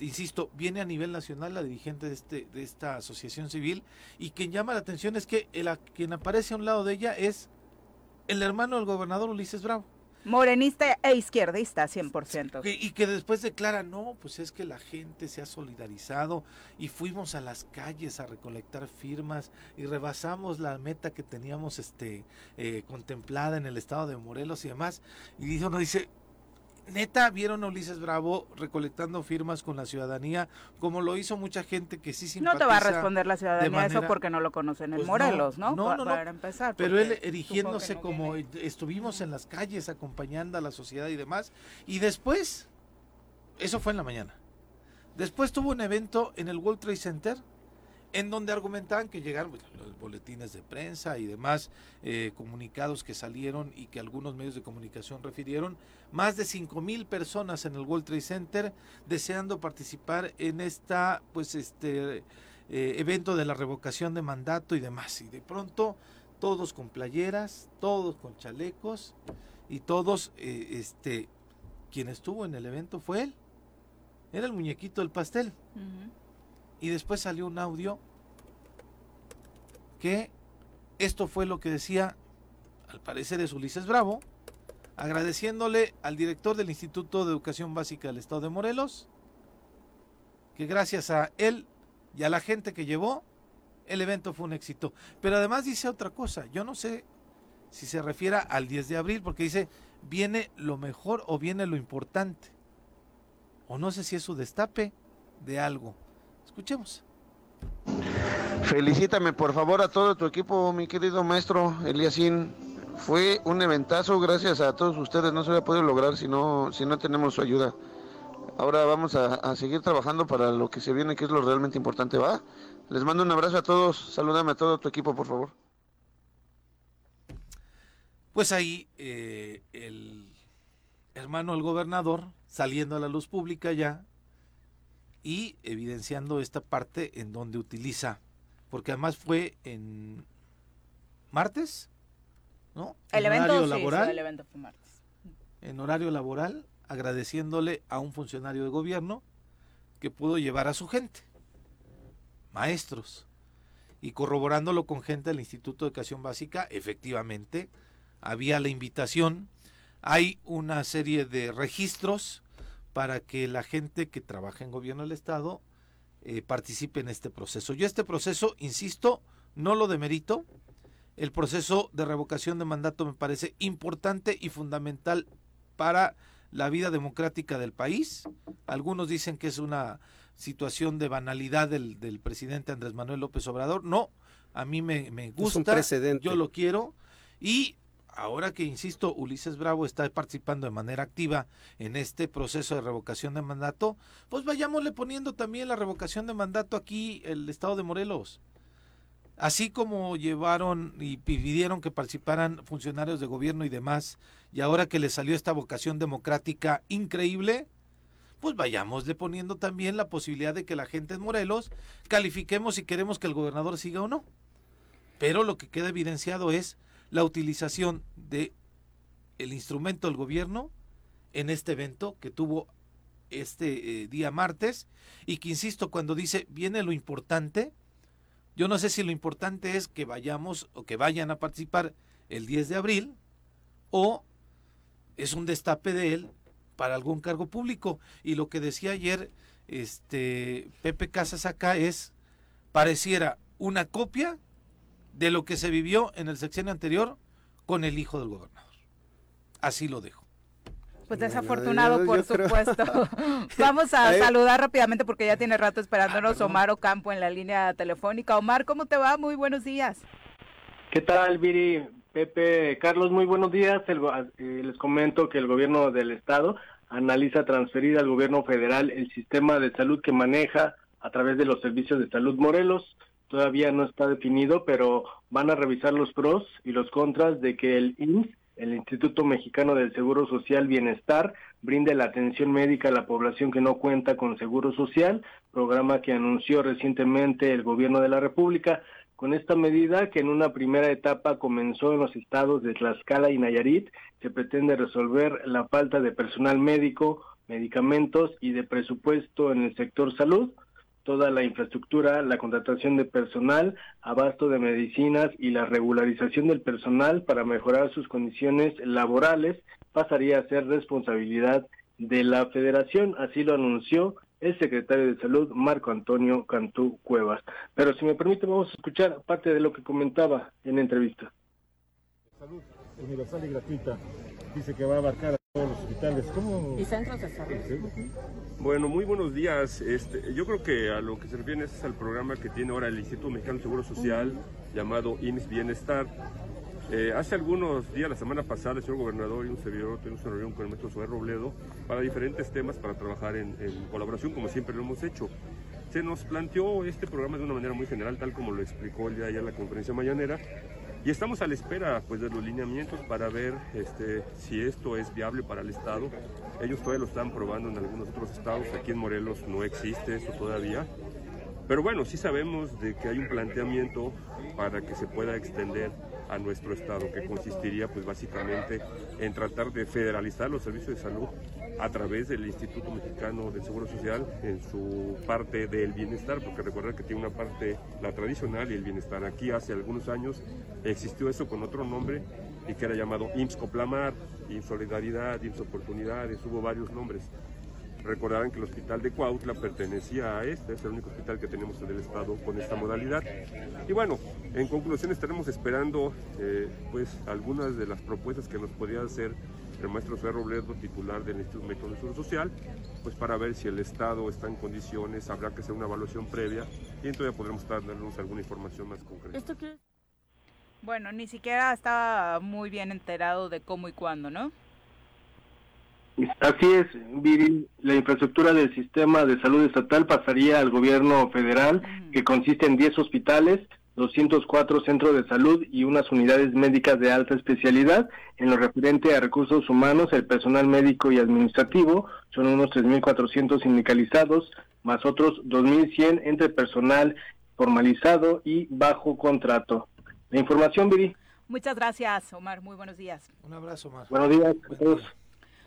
S2: Insisto, viene a nivel nacional la dirigente de, este, de esta asociación civil y quien llama la atención es que el, quien aparece a un lado de ella es el hermano del gobernador Ulises Bravo.
S1: Morenista e izquierdista, 100%.
S2: Que- y que después declara, no, pues es que la gente se ha solidarizado y fuimos a las calles a recolectar firmas y rebasamos la meta que teníamos este eh, contemplada en el estado de Morelos y demás. Y uno, dice, neta, vieron a Ulises Bravo recolectando firmas con la ciudadanía, como lo hizo mucha gente que sí
S1: No te va a
S2: simpatiza,
S1: responder la ciudadanía
S2: manera-
S1: eso porque no lo conocen en
S2: Pues no,
S1: Morelos, ¿no?
S2: no, no, no.
S1: Para empezar.
S2: Pero él erigiéndose
S1: no
S2: como
S1: viene.
S2: estuvimos en las calles acompañando a la sociedad y demás. Y después, eso fue en la mañana. Después tuvo un evento en el World Trade Center en donde argumentaban que llegaron pues, los boletines de prensa y demás eh, comunicados que salieron y que algunos medios de comunicación refirieron, más de 5 mil personas en el World Trade Center deseando participar en esta pues este eh, evento de la revocación de mandato y demás. Y de pronto todos con playeras, todos con chalecos y todos, eh, este, quien estuvo en el evento fue él. Era el muñequito del pastel. Y después salió un audio que esto fue lo que decía, al parecer es Ulises Bravo, agradeciéndole al director del Instituto de Educación Básica del Estado de Morelos, que gracias a él y a la gente que llevó, el evento fue un éxito. Pero además dice otra cosa, yo no sé si se refiere al 10 de abril, porque dice, viene lo mejor o viene lo importante. O no sé si es su destape de algo. Escuchemos.
S11: Felicítame por favor a todo tu equipo, mi querido maestro Eliasín. Fue un eventazo, gracias a todos ustedes. No se hubiera podido lograr si no, si no tenemos su ayuda. Ahora vamos a, a, seguir trabajando para lo que se viene, que es lo realmente importante, ¿va? Les mando un abrazo a todos. Salúdame a todo tu equipo, por favor.
S2: Pues ahí eh, el hermano del gobernador saliendo a la luz pública ya y evidenciando esta parte en donde utiliza, porque además fue en martes, ¿no?
S1: El
S2: en
S1: evento,
S2: horario
S1: sí,
S2: laboral,
S1: el evento fue martes.
S2: en horario laboral, agradeciéndole a un funcionario de gobierno que pudo llevar a su gente, maestros, y corroborándolo con gente del Instituto de Educación Básica, efectivamente, había la invitación, hay una serie de registros para que la gente que trabaja en gobierno del Estado eh, participe en este proceso. Yo este proceso, insisto, no lo demerito, el proceso de revocación de mandato me parece importante y fundamental para la vida democrática del país. Algunos dicen que es una situación de banalidad del, del presidente Andrés Manuel López Obrador. No, a mí me, me gusta,
S5: precedente.
S2: yo lo quiero y ahora que, insisto, Ulises Bravo está participando de manera activa en este proceso de revocación de mandato, pues vayámosle poniendo también la revocación de mandato aquí el estado de Morelos. Así como llevaron y pidieron que participaran funcionarios de gobierno y demás, y ahora que les salió esta vocación democrática increíble, pues vayámosle poniendo también la posibilidad de que la gente en Morelos califiquemos si queremos que el gobernador siga o no. Pero lo que queda evidenciado es la utilización de el instrumento del gobierno en este evento que tuvo este eh, día martes y que insisto cuando dice viene lo importante yo no sé si lo importante es que vayamos o que vayan a participar el 10 de abril o es un destape de él para algún cargo público. Y lo que decía ayer este Pepe Casas acá es pareciera una copia de lo que se vivió en el sexenio anterior con el hijo del gobernador. Así lo dejo.
S1: Pues desafortunado,
S5: yo-
S1: por
S5: yo creo-
S1: supuesto. Vamos a
S5: Ahí-
S1: saludar rápidamente porque ya tiene rato
S5: Ah,
S1: esperándonos Omar Ocampo en la línea telefónica. Omar, ¿cómo te va? Muy buenos días.
S10: ¿Qué tal, Viri? Pepe, Carlos, muy buenos días. El eh, les comento que el gobierno del estado analiza transferir al gobierno federal el sistema de salud que maneja a través de los servicios de salud Morelos. Todavía no está definido, pero van a revisar los pros y los contras de que el IMSS, el Instituto Mexicano del Seguro Social Bienestar, brinde la atención médica a la población que no cuenta con seguro social, programa que anunció recientemente el gobierno de la República. Con esta medida, que en una primera etapa comenzó en los estados de Tlaxcala y Nayarit, se pretende resolver la falta de personal médico, medicamentos y de presupuesto en el sector salud, toda la infraestructura, la contratación de personal, abasto de medicinas y la regularización del personal para mejorar sus condiciones laborales pasaría a ser responsabilidad de la federación, así lo anunció el secretario de Salud, Marco Antonio Cantú Cuevas. Pero si me permite, vamos a escuchar parte de lo que comentaba en la entrevista.
S12: Salud universal y gratuita. Dice que va a abarcar los hospitales. ¿Cómo?
S8: Y centros de salud.
S13: Bueno, muy buenos días. Este, yo creo que a lo que se refiere es al programa que tiene ahora el Instituto Mexicano de Seguro Social llamado IMSS Bienestar. Eh, hace algunos días, la semana pasada, el señor gobernador y un servidor tuvimos una reunión con el maestro Zoé Robledo para diferentes temas para trabajar en, en colaboración, como siempre lo hemos hecho. Se nos planteó este programa de una manera muy general, tal como lo explicó el día de ayer la conferencia mañanera, y estamos a la espera pues, de los lineamientos para ver este, si esto es viable para el Estado. Ellos todavía lo están probando en algunos otros estados, aquí en Morelos no existe eso todavía. Pero bueno, sí sabemos de que hay un planteamiento para que se pueda extender a nuestro estado, que consistiría pues básicamente en tratar de federalizar los servicios de salud a través del Instituto Mexicano del Seguro Social en su parte del bienestar, porque recordar que tiene una parte, la tradicional y el bienestar. Aquí hace algunos años existió eso con otro nombre y que era llamado IMSS Coplamar, IMSS Solidaridad, IMSS Oportunidades, hubo varios nombres. Recordarán que el hospital de Cuautla pertenecía a este, es el único hospital que tenemos en el estado con esta modalidad. Y bueno, en conclusión estaremos esperando eh, pues algunas de las propuestas que nos podría hacer el maestro Ferro Robledo, titular del Instituto Médico de Seguro Social, pues para ver si el Estado está en condiciones, habrá que hacer una evaluación previa y entonces podremos darnos alguna información más concreta.
S1: ¿Esto qué? Bueno, ni siquiera estaba muy bien enterado de cómo y cuándo, ¿no?
S10: Así es, Viri. La infraestructura del sistema de salud estatal pasaría al gobierno federal, que consiste en 10 hospitales, 204 centros de salud y unas unidades médicas de alta especialidad. En lo referente a recursos humanos, el personal médico y administrativo son unos 3.400 sindicalizados, más otros 2.100 entre personal formalizado y bajo contrato. La información, Viri.
S1: Muchas gracias, Omar. Muy buenos días.
S2: Un abrazo, Omar.
S10: Buenos días a todos.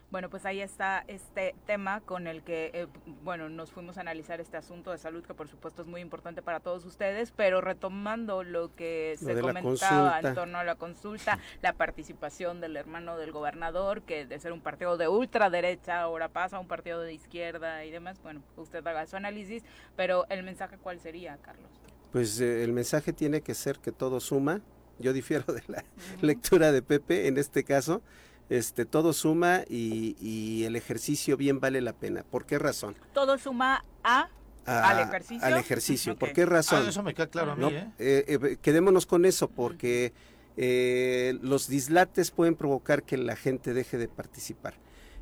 S1: Bueno, pues ahí está este tema con el que, eh, bueno, nos fuimos a analizar este asunto de salud que por supuesto es muy importante para todos ustedes, pero retomando lo que se comentaba en torno a la consulta, la participación del hermano del gobernador, que de ser un partido de ultraderecha ahora pasa a un partido de izquierda y demás, bueno, usted haga su análisis, pero el mensaje cuál sería, Carlos?
S5: Pues eh, el mensaje tiene que ser que todo suma, yo difiero de la lectura de Pepe en este caso, este, todo suma y, el ejercicio bien vale la pena. ¿Por qué razón?
S1: Todo suma a al ejercicio.
S5: Al ejercicio. ¿Por qué razón?
S2: Ah, eso me queda claro a mí. ¿eh?
S5: Eh, eh, quedémonos con eso porque los dislates pueden provocar que la gente deje de participar.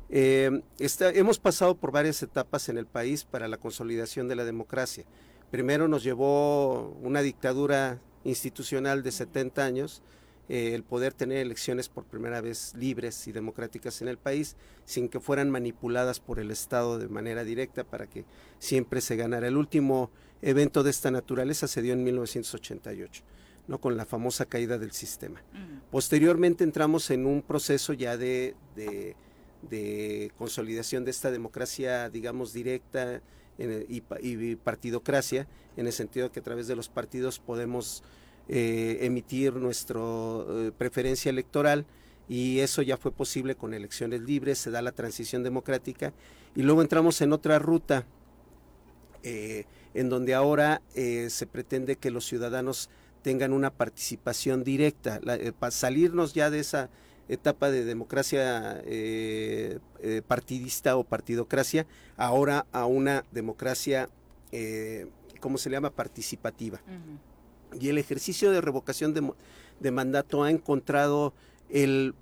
S5: hemos pasado por varias etapas en el país para la consolidación de la democracia. Primero nos llevó una dictadura institucional de 70 años, eh, el poder tener elecciones por primera vez libres y democráticas en el país sin que fueran manipuladas por el Estado de manera directa para que siempre se ganara. El último evento de esta naturaleza se dio en 1988. ¿no? con la famosa caída del sistema. Posteriormente entramos en un proceso ya de, de, consolidación de esta democracia, digamos, directa y, y, partidocracia, en el sentido de que a través de los partidos podemos eh, emitir nuestra eh, preferencia electoral y eso ya fue posible con elecciones libres, se da la transición democrática y luego entramos en otra ruta eh, en donde ahora se pretende que los ciudadanos tengan una participación directa, para salirnos ya de esa etapa de democracia partidista o partidocracia, ahora a una democracia, ¿cómo se llama?, participativa y el ejercicio de revocación de, mandato ha encontrado el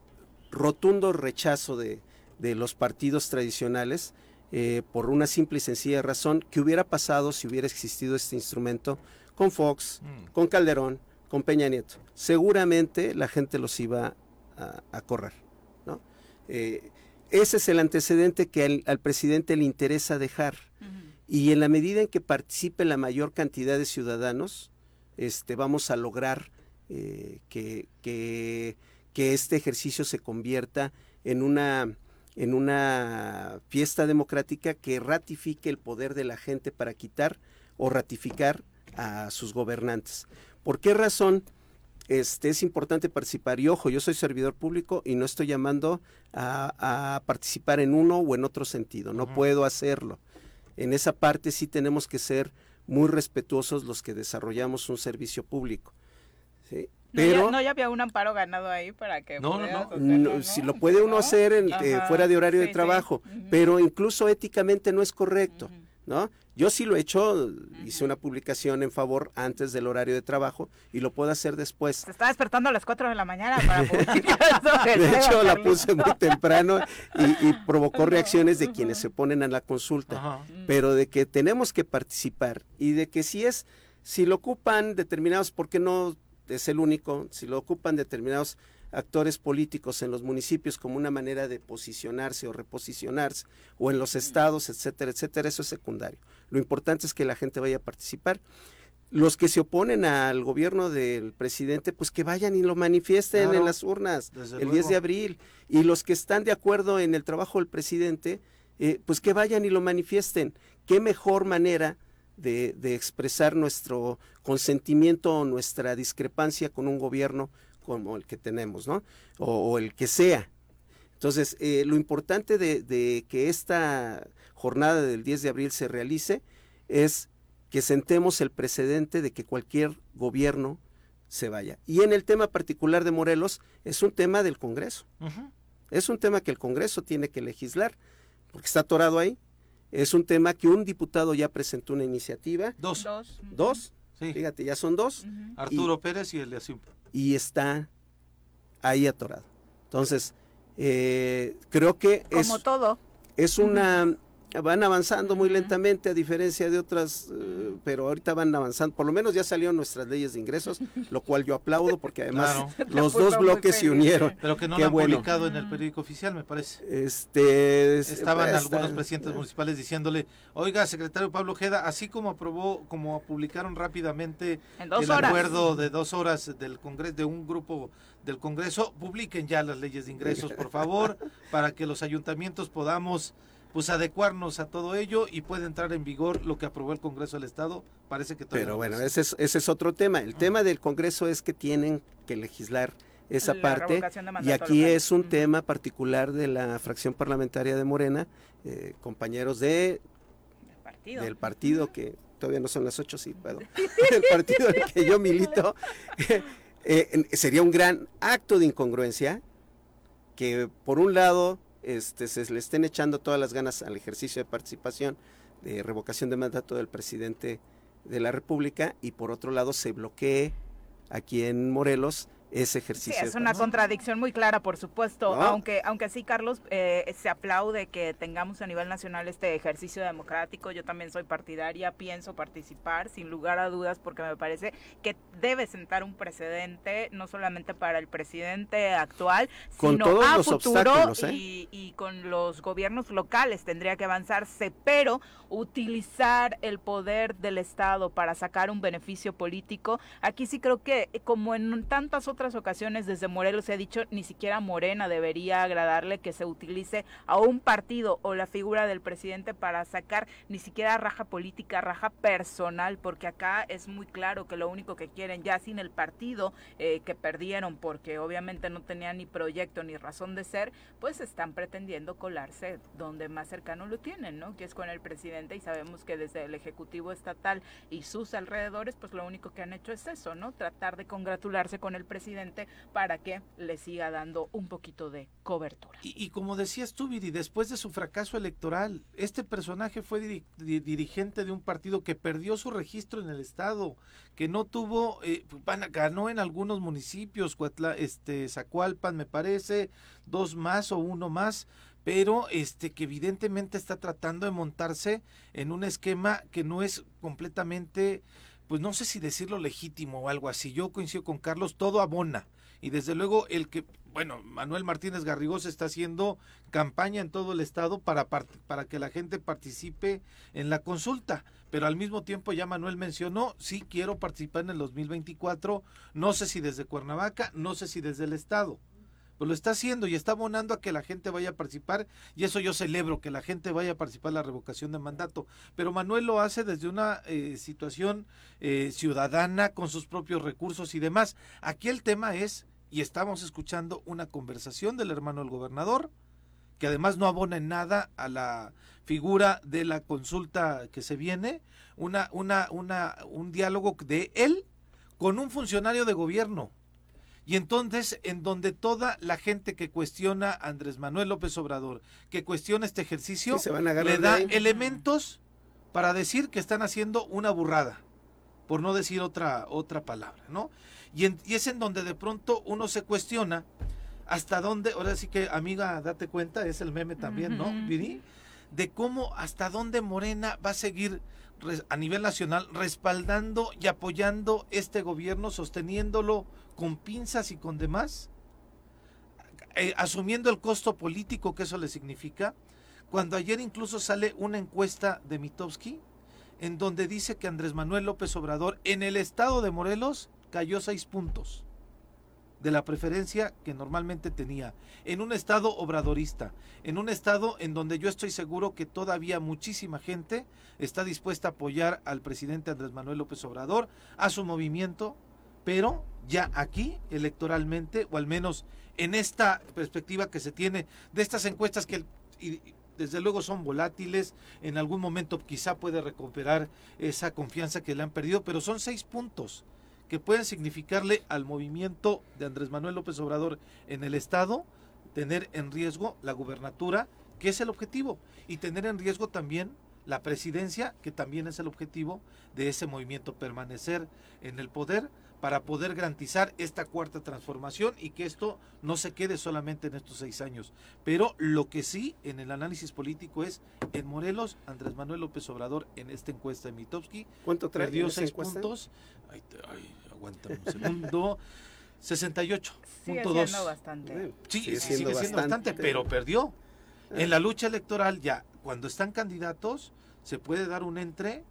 S5: rotundo rechazo de, los partidos tradicionales eh, por una simple y sencilla razón que hubiera pasado si hubiera existido este instrumento con Fox, mm. con Calderón, con Peña Nieto. Seguramente la gente los iba a, correr. ¿no? Eh, ese es el antecedente que al, presidente le interesa dejar. Y en la medida en que participe la mayor cantidad de ciudadanos, este, vamos a lograr eh, que, que, este ejercicio se convierta en una, en una fiesta democrática que ratifique el poder de la gente para quitar o ratificar a sus gobernantes. ¿Por qué razón? Este, es importante participar. Y ojo, yo soy servidor público y no estoy llamando a, participar en uno o en otro sentido. No puedo hacerlo. En esa parte sí tenemos que ser muy respetuosos los que desarrollamos un servicio público.
S1: Pero, no, ya, había un amparo ganado ahí para que
S2: no, no, no.
S5: si lo puede uno hacer eh, fuera de horario de trabajo, pero incluso éticamente no es correcto, ¿no? Yo sí lo he hecho, hice una publicación en favor antes del horario de trabajo y lo puedo hacer después.
S1: Se está despertando a las 4 de la mañana para publicar
S5: De hecho, la puse muy temprano y, provocó reacciones de quienes se oponen a la consulta. Pero de que tenemos que participar y de que si es, si lo ocupan determinados, porque no es el único, si lo ocupan determinados actores políticos en los municipios como una manera de posicionarse o reposicionarse, o en los estados, etcétera, etcétera, eso es secundario. Lo importante es que la gente vaya a participar. Los que se oponen al gobierno del presidente, pues que vayan y lo manifiesten en las urnas el 10 de abril. Y los que están de acuerdo en el trabajo del presidente, eh, pues que vayan y lo manifiesten. ¿Qué mejor manera de, de, expresar nuestro consentimiento o nuestra discrepancia con un gobierno como el que tenemos, ¿no? O, el que sea. Entonces, eh, lo importante de, de que esta jornada del 10 de abril se realice es que sentemos el precedente de que cualquier gobierno se vaya. Y en el tema particular de Morelos, es un tema del Congreso. Es un tema que el Congreso tiene que legislar, porque está atorado ahí. Es un tema que un diputado ya presentó una iniciativa.
S2: Dos.
S5: Dos. Fíjate, ya son dos.
S2: Arturo Pérez y el de
S5: Y está ahí atorado. Entonces, eh, creo que
S1: Como todo.
S5: Es una van avanzando muy lentamente a diferencia de otras, eh, pero ahorita van avanzando. Por lo menos ya salieron nuestras leyes de ingresos, lo cual yo aplaudo porque además los dos bloques se unieron.
S2: Pero que no lo han publicado en el periódico oficial, me parece.
S5: Este,
S2: Estaban algunos presidentes municipales diciéndole, oiga, secretario Pablo Ojeda, así como aprobó, como publicaron rápidamente el acuerdo de dos horas del Congreso, de un grupo del Congreso, publiquen ya las leyes de ingresos, por favor, para que los ayuntamientos podamos pues adecuarnos a todo ello y puede entrar en vigor lo que aprobó el Congreso del Estado. Parece que
S5: Pero bueno, ese es, ese es otro tema. El tema del Congreso es que tienen que legislar esa parte y aquí es un tema particular de la fracción parlamentaria de Morena, eh, compañeros de partido. del partido que todavía no son las ocho, sí puedo, el partido en el que yo milito, eh, sería un gran acto de incongruencia que por un lado este, se le estén echando todas las ganas al ejercicio de participación de revocación de mandato del presidente de la República y por otro lado se bloquee aquí en Morelos ese ejercicio.
S1: Sí, es una contradicción muy clara, por supuesto, aunque aunque sí, Carlos, eh, se aplaude que tengamos a nivel nacional este ejercicio democrático. Yo también soy partidaria, pienso participar sin lugar a dudas porque me parece que debe sentar un precedente no solamente para el presidente actual, sino a futuro ¿eh? y, y con los gobiernos locales tendría que avanzarse, pero utilizar el poder del Estado para sacar un beneficio político, aquí sí creo que como en tantas otras ocasiones desde Morelos se ha dicho, ni siquiera Morena debería agradarle que se utilice a un partido o la figura del presidente para sacar ni siquiera raja política, raja personal, porque acá es muy claro que lo único que quieren ya sin el partido eh, que perdieron porque obviamente no tenían ni proyecto ni razón de ser, pues están pretendiendo colarse donde más cercano lo tienen, ¿no? Que es con el presidente y sabemos que desde el Ejecutivo Estatal y sus alrededores, pues lo único que han hecho es eso, ¿no? Tratar de congratularse con el presidente para que le siga dando un poquito de cobertura.
S2: Y, como decías tú, Viri, después de su fracaso electoral, este personaje fue dirigente de un partido que perdió su registro en el Estado, que no tuvo, eh, ganó en algunos municipios, este, Zacualpan me parece, dos más o uno más, pero este que evidentemente está tratando de montarse en un esquema que no es completamente pues no sé si decirlo legítimo o algo así. Yo coincido con Carlos, todo abona. Y desde luego el que, bueno, Manuel Martínez Garrigós está haciendo campaña en todo el estado para, para que la gente participe en la consulta. Pero al mismo tiempo ya Manuel mencionó, sí quiero participar en el 2024, no sé si desde Cuernavaca, no sé si desde el estado pues lo está haciendo y está abonando a que la gente vaya a participar y eso yo celebro, que la gente vaya a participar en la revocación de mandato. Pero Manuel lo hace desde una eh, situación eh, ciudadana, con sus propios recursos y demás. Aquí el tema es, y estamos escuchando una conversación del hermano del gobernador, que además no abona en nada a la figura de la consulta que se viene, una, una, una, un diálogo de él con un funcionario de gobierno y entonces, en donde toda la gente que cuestiona a Andrés Manuel López Obrador, que cuestiona este ejercicio, le da elementos para decir que están haciendo una burrada, por no decir otra, otra palabra, ¿no? Y, y es en donde de pronto uno se cuestiona hasta dónde, ahora sí que amiga, date cuenta, es el meme también, ¿no? Viri, de cómo hasta dónde Morena va a seguir a nivel nacional respaldando y apoyando este gobierno, sosteniéndolo con pinzas y con demás, eh, asumiendo el costo político que eso le significa, cuando ayer incluso sale una encuesta de Mitowski en donde dice que Andrés Manuel López Obrador en el estado de Morelos cayó seis puntos de la preferencia que normalmente tenía, en un estado obradorista, en un estado en donde yo estoy seguro que todavía muchísima gente está dispuesta a apoyar al presidente Andrés Manuel López Obrador, a su movimiento, pero ya aquí electoralmente, o al menos en esta perspectiva que se tiene de estas encuestas que desde luego son volátiles, en algún momento quizá puede recuperar esa confianza que le han perdido, pero son seis puntos que pueden significarle al movimiento de Andrés Manuel López Obrador en el Estado tener en riesgo la gubernatura, que es el objetivo, y tener en riesgo también la presidencia, que también es el objetivo de ese movimiento, permanecer en el poder para poder garantizar esta cuarta transformación y que esto no se quede solamente en estos seis años. Pero lo que sí en el análisis político es, en Morelos, Andrés Manuel López Obrador en esta encuesta de Mitowski
S5: ¿Cuánto trae
S2: perdió seis puntos. Ay, ay, aguántame un segundo. 68.
S1: Sigue siendo bastante.
S2: Sí, sigue, siendo, bastante, pero perdió. En la lucha electoral ya, cuando están candidatos, se puede dar un entre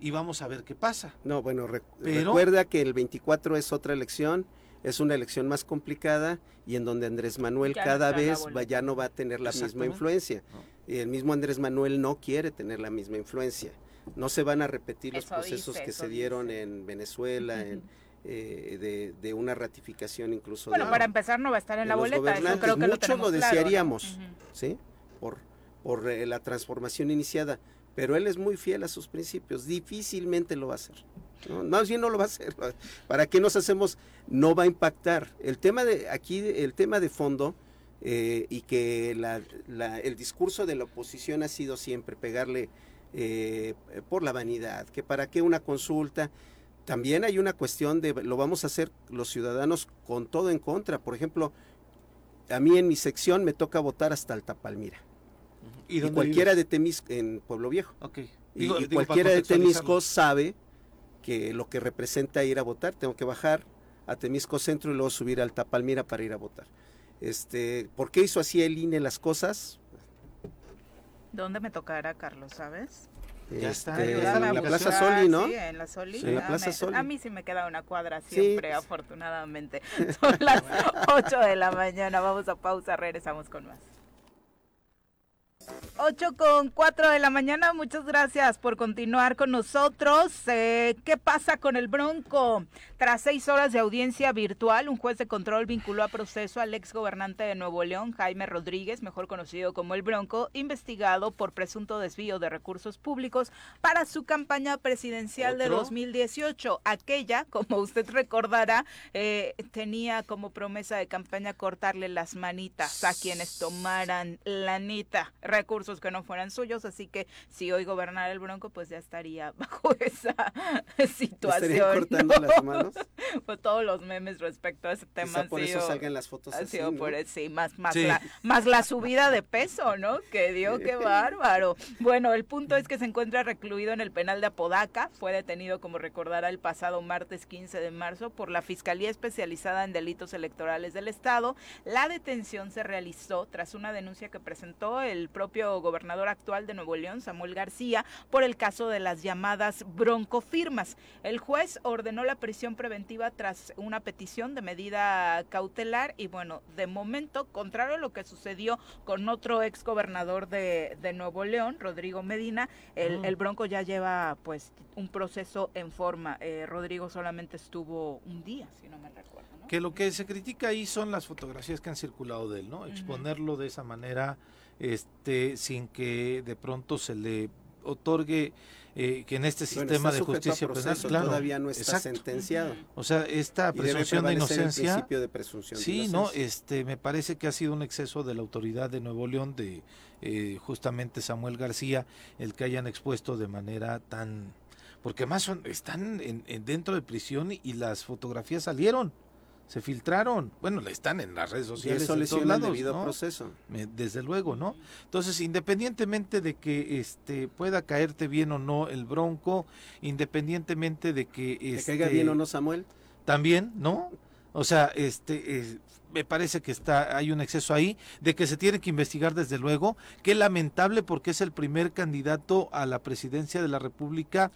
S2: y vamos a ver qué pasa.
S5: No, bueno, recuerda que el 24 es otra elección, es una elección más complicada y en donde Andrés Manuel cada vez ya no va a tener la misma influencia. Y el mismo Andrés Manuel no quiere tener la misma influencia. No se van a repetir los procesos que se dieron en Venezuela, en, eh, de, una ratificación incluso.
S1: Bueno, para empezar no va a estar en la boleta, eso creo que
S5: Mucho
S1: lo,
S5: desearíamos, ¿sí? Por, por eh, la transformación iniciada pero él es muy fiel a sus principios, difícilmente lo va a hacer. ¿no? Más bien no lo va a hacer. ¿Para qué nos hacemos? No va a impactar. El tema de aquí, el tema de fondo, eh, y que el discurso de la oposición ha sido siempre pegarle eh, por la vanidad, que para qué una consulta. También hay una cuestión de, lo vamos a hacer los ciudadanos con todo en contra. Por ejemplo, a mí en mi sección me toca votar hasta Altapalmira. ¿Y, cualquiera de Temisco, en Pueblo Viejo. Y, cualquiera de Temisco sabe que lo que representa ir a votar, tengo que bajar a Temisco Centro y luego subir al Tapalmira para ir a votar. Este, ¿Por qué hizo así el INE las cosas?
S1: ¿Dónde me tocará, Carlos, sabes?
S5: Ya está. Este, en la Plaza Soli, ¿no?
S1: Sí, en la Soli.
S5: en la Plaza Soli.
S1: A mí sí me queda una cuadra siempre, afortunadamente. Son las 8 de la mañana. Vamos a pausa, regresamos con más. 8 con 4 de la mañana, muchas gracias por continuar con nosotros. Eh, ¿Qué pasa con el Bronco? Tras seis horas de audiencia virtual, un juez de control vinculó a proceso al ex gobernante de Nuevo León, Jaime Rodríguez, mejor conocido como el Bronco, investigado por presunto desvío de recursos públicos para su campaña presidencial de 2018. Aquella, como usted recordará, eh, tenía como promesa de campaña cortarle las manitas a quienes tomaran la nita recursos que no fueran suyos, así que si hoy gobernara el Bronco, pues ya estaría bajo esa situación. ¿Estaría
S5: cortando las manos?
S1: pues todos los memes respecto a ese tema
S5: por eso salgan las fotos así,
S1: por sí, más, más, La, más la subida de peso, ¿no? Que dio, qué bárbaro. Bueno, el punto es que se encuentra recluido en el penal de Apodaca, fue detenido, como recordará, el pasado martes 15 de marzo por la Fiscalía Especializada en Delitos Electorales del Estado. La detención se realizó tras una denuncia que presentó el propio gobernador actual de Nuevo León, Samuel García, por el caso de las llamadas broncofirmas. El juez ordenó la prisión preventiva tras una petición de medida cautelar y bueno, de momento, contrario a lo que sucedió con otro ex gobernador de, Nuevo León, Rodrigo Medina, el, el, Bronco ya lleva pues un proceso en forma. Eh, Rodrigo solamente estuvo un día, si no me recuerdo.
S2: Que lo que se critica ahí son las fotografías que han circulado de él, ¿no? Exponerlo de esa manera este, sin que de pronto se le otorgue eh, que en este sistema de justicia
S5: penal todavía no está sentenciado.
S2: O sea, esta presunción de inocencia.
S5: El principio de presunción
S2: sí, no, este, me parece que ha sido un exceso de la autoridad de Nuevo León de eh, justamente Samuel García el que hayan expuesto de manera tan porque más son, están en, dentro de prisión y las fotografías salieron se filtraron. Bueno, están en las redes sociales.
S5: Y eso lesiona el debido proceso.
S2: Desde luego, ¿no? Entonces, independientemente de que este pueda caerte bien o no el bronco, independientemente de que...
S5: Este, caiga bien o no Samuel.
S2: También, ¿no? O sea, este... me parece que está hay un exceso ahí de que se tiene que investigar desde luego qué lamentable porque es el primer candidato a la presidencia de la república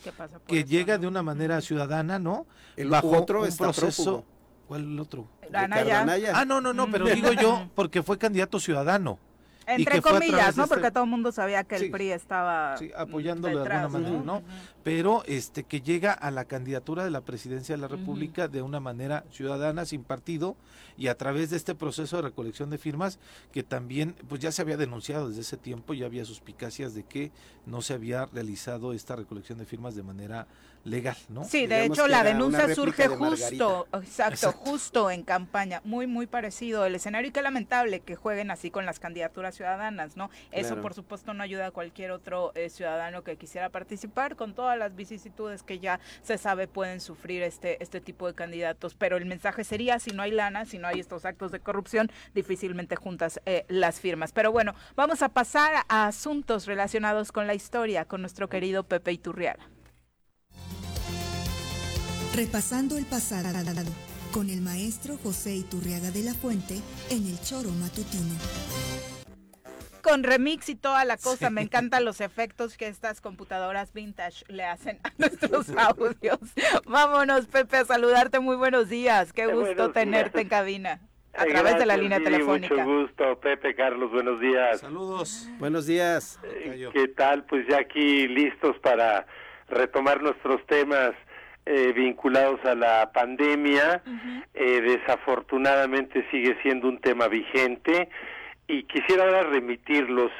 S2: que llega de una manera ciudadana no
S5: el bajo otro un proceso
S2: ¿Cuál el otro?
S1: Anaya.
S2: Ah, no, no, no, pero digo yo porque fue candidato ciudadano.
S1: Entre comillas, ¿no? Porque todo el mundo sabía que el PRI estaba
S2: sí, apoyándolo de alguna manera, ¿no? Pero este que llega a la candidatura de la presidencia de la República de una manera ciudadana, sin partido, y a través de este proceso de recolección de firmas, que también pues ya se había denunciado desde ese tiempo, ya había suspicacias de que no se había realizado esta recolección de firmas de manera legal, ¿no?
S1: Sí, de hecho la denuncia surge justo, exacto, justo en campaña, muy muy parecido el escenario y qué lamentable que jueguen así con las candidaturas ciudadanas, ¿no? Eso por supuesto no ayuda a cualquier otro eh, ciudadano que quisiera participar con todas las vicisitudes que ya se sabe pueden sufrir este este tipo de candidatos, pero el mensaje sería si no hay lana, si no hay estos actos de corrupción, difícilmente juntas eh, las firmas. Pero bueno, vamos a pasar a asuntos relacionados con la historia con nuestro querido Pepe Iturriaga.
S14: Repasando el pasado con el maestro José Iturriaga de la Fuente en el Choro Matutino.
S1: Con remix y toda la cosa, me encantan los efectos que estas computadoras vintage le hacen a nuestros audios. Vámonos, Pepe, a saludarte. Muy buenos días. Qué gusto tenerte en cabina. A través de la línea telefónica.
S15: Mucho gusto, Pepe Carlos, buenos días.
S2: Saludos.
S5: Buenos días.
S15: Eh, ¿Qué tal? Pues ya aquí listos para retomar nuestros temas eh, vinculados a la pandemia. Eh, desafortunadamente sigue siendo un tema vigente y quisiera ahora remitirlos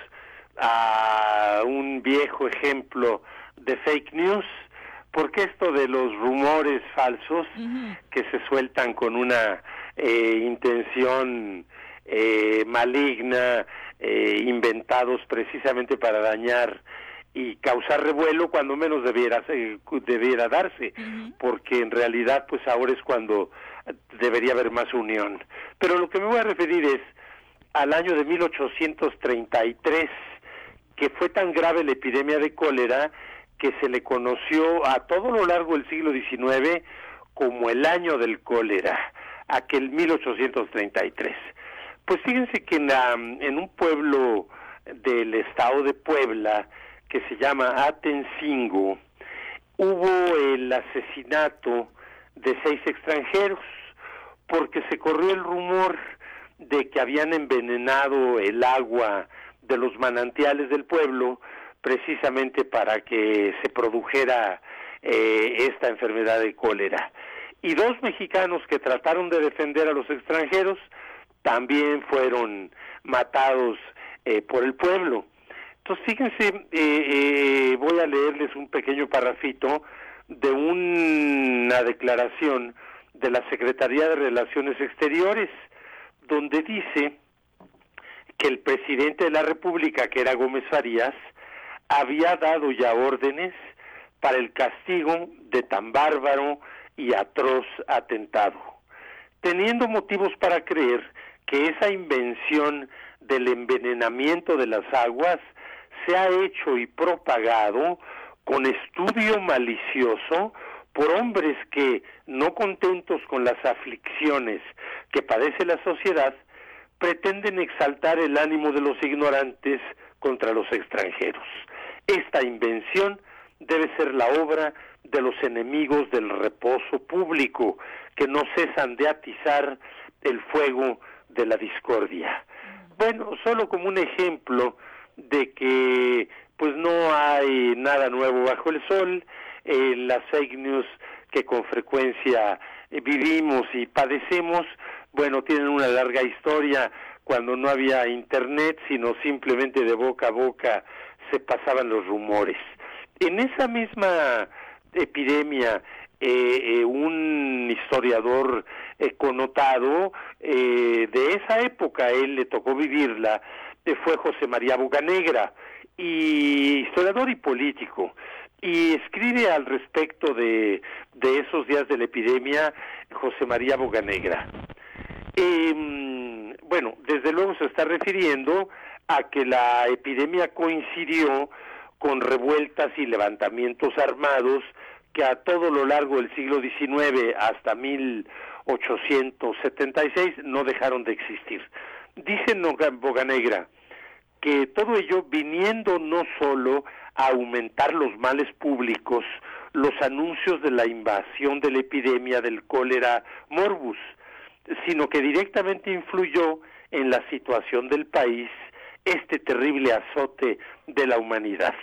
S15: a un viejo ejemplo de fake news, porque esto de los rumores falsos que se sueltan con una eh, intención maligna, inventados precisamente para dañar y causar revuelo cuando menos debiera debiera darse porque en realidad pues ahora es cuando debería haber más unión. Pero lo que me voy a referir es al año de 1833 que fue tan grave la epidemia de cólera que se le conoció a todo lo largo del siglo XIX como el año del cólera aquel 1833 pues fíjense que en, en un pueblo del estado de Puebla que se llama Atencingo, hubo el asesinato de seis extranjeros porque se corrió el rumor de que habían envenenado el agua de los manantiales del pueblo precisamente para que se produjera eh, esta enfermedad de cólera. Y dos mexicanos que trataron de defender a los extranjeros también fueron matados eh, por el pueblo. Entonces, fíjense, eh, eh, voy a leerles un pequeño parrafito de una declaración de la Secretaría de Relaciones Exteriores, donde dice que el presidente de la República, que era Gómez Farías, había dado ya órdenes para el castigo de tan bárbaro y atroz atentado, teniendo motivos para creer que esa invención del envenenamiento de las aguas se ha hecho y propagado con estudio malicioso por hombres que, no contentos con las aflicciones que padece la sociedad, pretenden exaltar el ánimo de los ignorantes contra los extranjeros. Esta invención debe ser la obra de los enemigos del reposo público, que no cesan de atizar el fuego de la discordia. Bueno, solo como un ejemplo de que pues no hay nada nuevo bajo el sol, eh, las fake news que con frecuencia eh, vivimos y padecemos, bueno, tienen una larga historia cuando no había internet, sino simplemente de boca a boca se pasaban los rumores. En esa misma epidemia, eh, un historiador connotado de esa época, él le tocó vivirla, fue José María Bocanegra, y historiador y político, y escribe al respecto de, de esos días de la epidemia José María Bocanegra. Em, bueno, desde luego se está refiriendo a que la epidemia coincidió con revueltas y levantamientos armados que a todo lo largo del siglo XIX hasta 1876 no dejaron de existir. Dice Boganegra que todo ello viniendo no solo a aumentar los males públicos, los anuncios de la invasión de la epidemia del cólera morbus, sino que directamente influyó en la situación del país este terrible azote de la humanidad.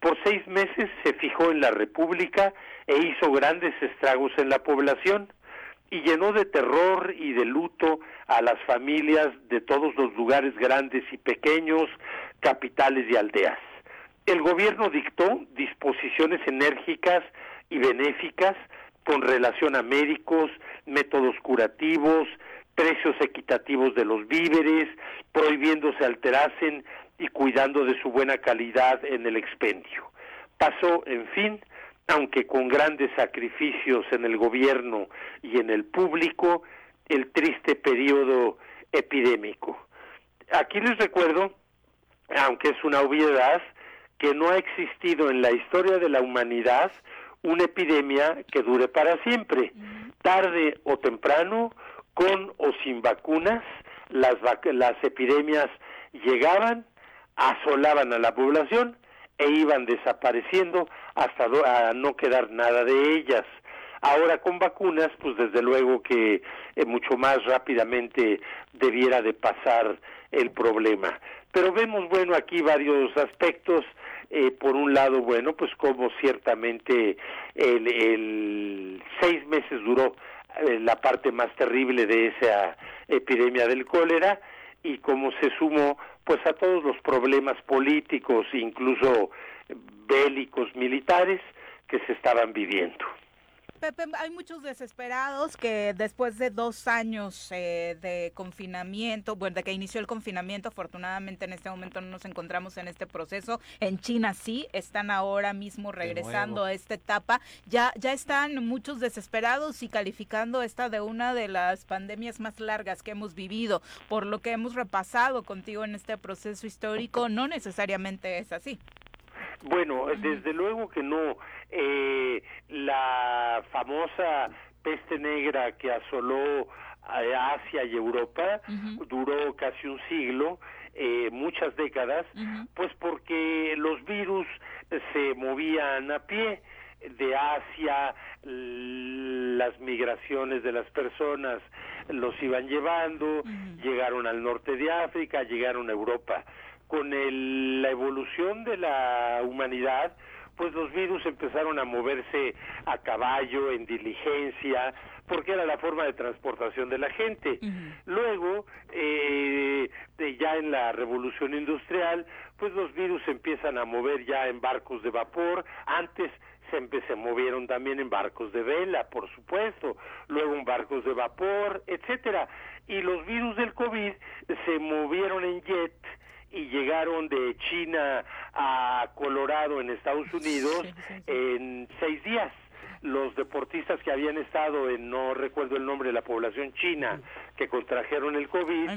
S15: Por seis meses se fijó en la República e hizo grandes estragos en la población y llenó de terror y de luto a las familias de todos los lugares grandes y pequeños, capitales y aldeas. El gobierno dictó disposiciones enérgicas y benéficas con relación a médicos, métodos curativos, precios equitativos de los víveres, prohibiendo se alterasen y cuidando de su buena calidad en el expendio. Pasó, en fin, aunque con grandes sacrificios en el gobierno y en el público, el triste periodo epidémico. Aquí les recuerdo, aunque es una obviedad, que no ha existido en la historia de la humanidad una epidemia que dure para siempre. Tarde o temprano, con o sin vacunas, las, las epidemias llegaban, asolaban a la población e iban desapareciendo hasta a no quedar nada de ellas. Ahora con vacunas, pues desde luego que eh, mucho más rápidamente debiera de pasar el problema. Pero vemos, bueno, aquí varios aspectos. Eh, por un lado, bueno, pues como ciertamente el, seis meses duró eh, la parte más terrible de esa epidemia del cólera y como se sumó pues a todos los problemas políticos, incluso bélicos militares que se estaban viviendo.
S1: Pepe, hay muchos desesperados que después de dos años eh, de confinamiento, bueno, de que inició el confinamiento, afortunadamente en este momento no nos encontramos en este proceso. En China sí, están ahora mismo regresando a esta etapa. Ya, ya están muchos desesperados y calificando esta de una de las pandemias más largas que hemos vivido. Por lo que hemos repasado contigo en este proceso histórico, no necesariamente es así.
S15: Bueno, desde luego que no. Eh, la famosa peste negra que asoló Asia y Europa duró casi un siglo, eh, muchas décadas, pues porque los virus se movían a pie de Asia, las migraciones de las personas los iban llevando, llegaron al norte de África, llegaron a Europa con el, la evolución de la humanidad, pues los virus empezaron a moverse a caballo, en diligencia, porque era la forma de transportación de la gente. Luego, eh, ya en la revolución industrial, pues los virus empiezan a mover ya en barcos de vapor, antes se, se movieron también en barcos de vela, por supuesto, luego en barcos de vapor, etcétera. Y los virus del COVID se movieron en jet, y llegaron de China a Colorado en Estados Unidos en seis días. Los deportistas que habían estado en, no recuerdo el nombre de la población china, que contrajeron el COVID,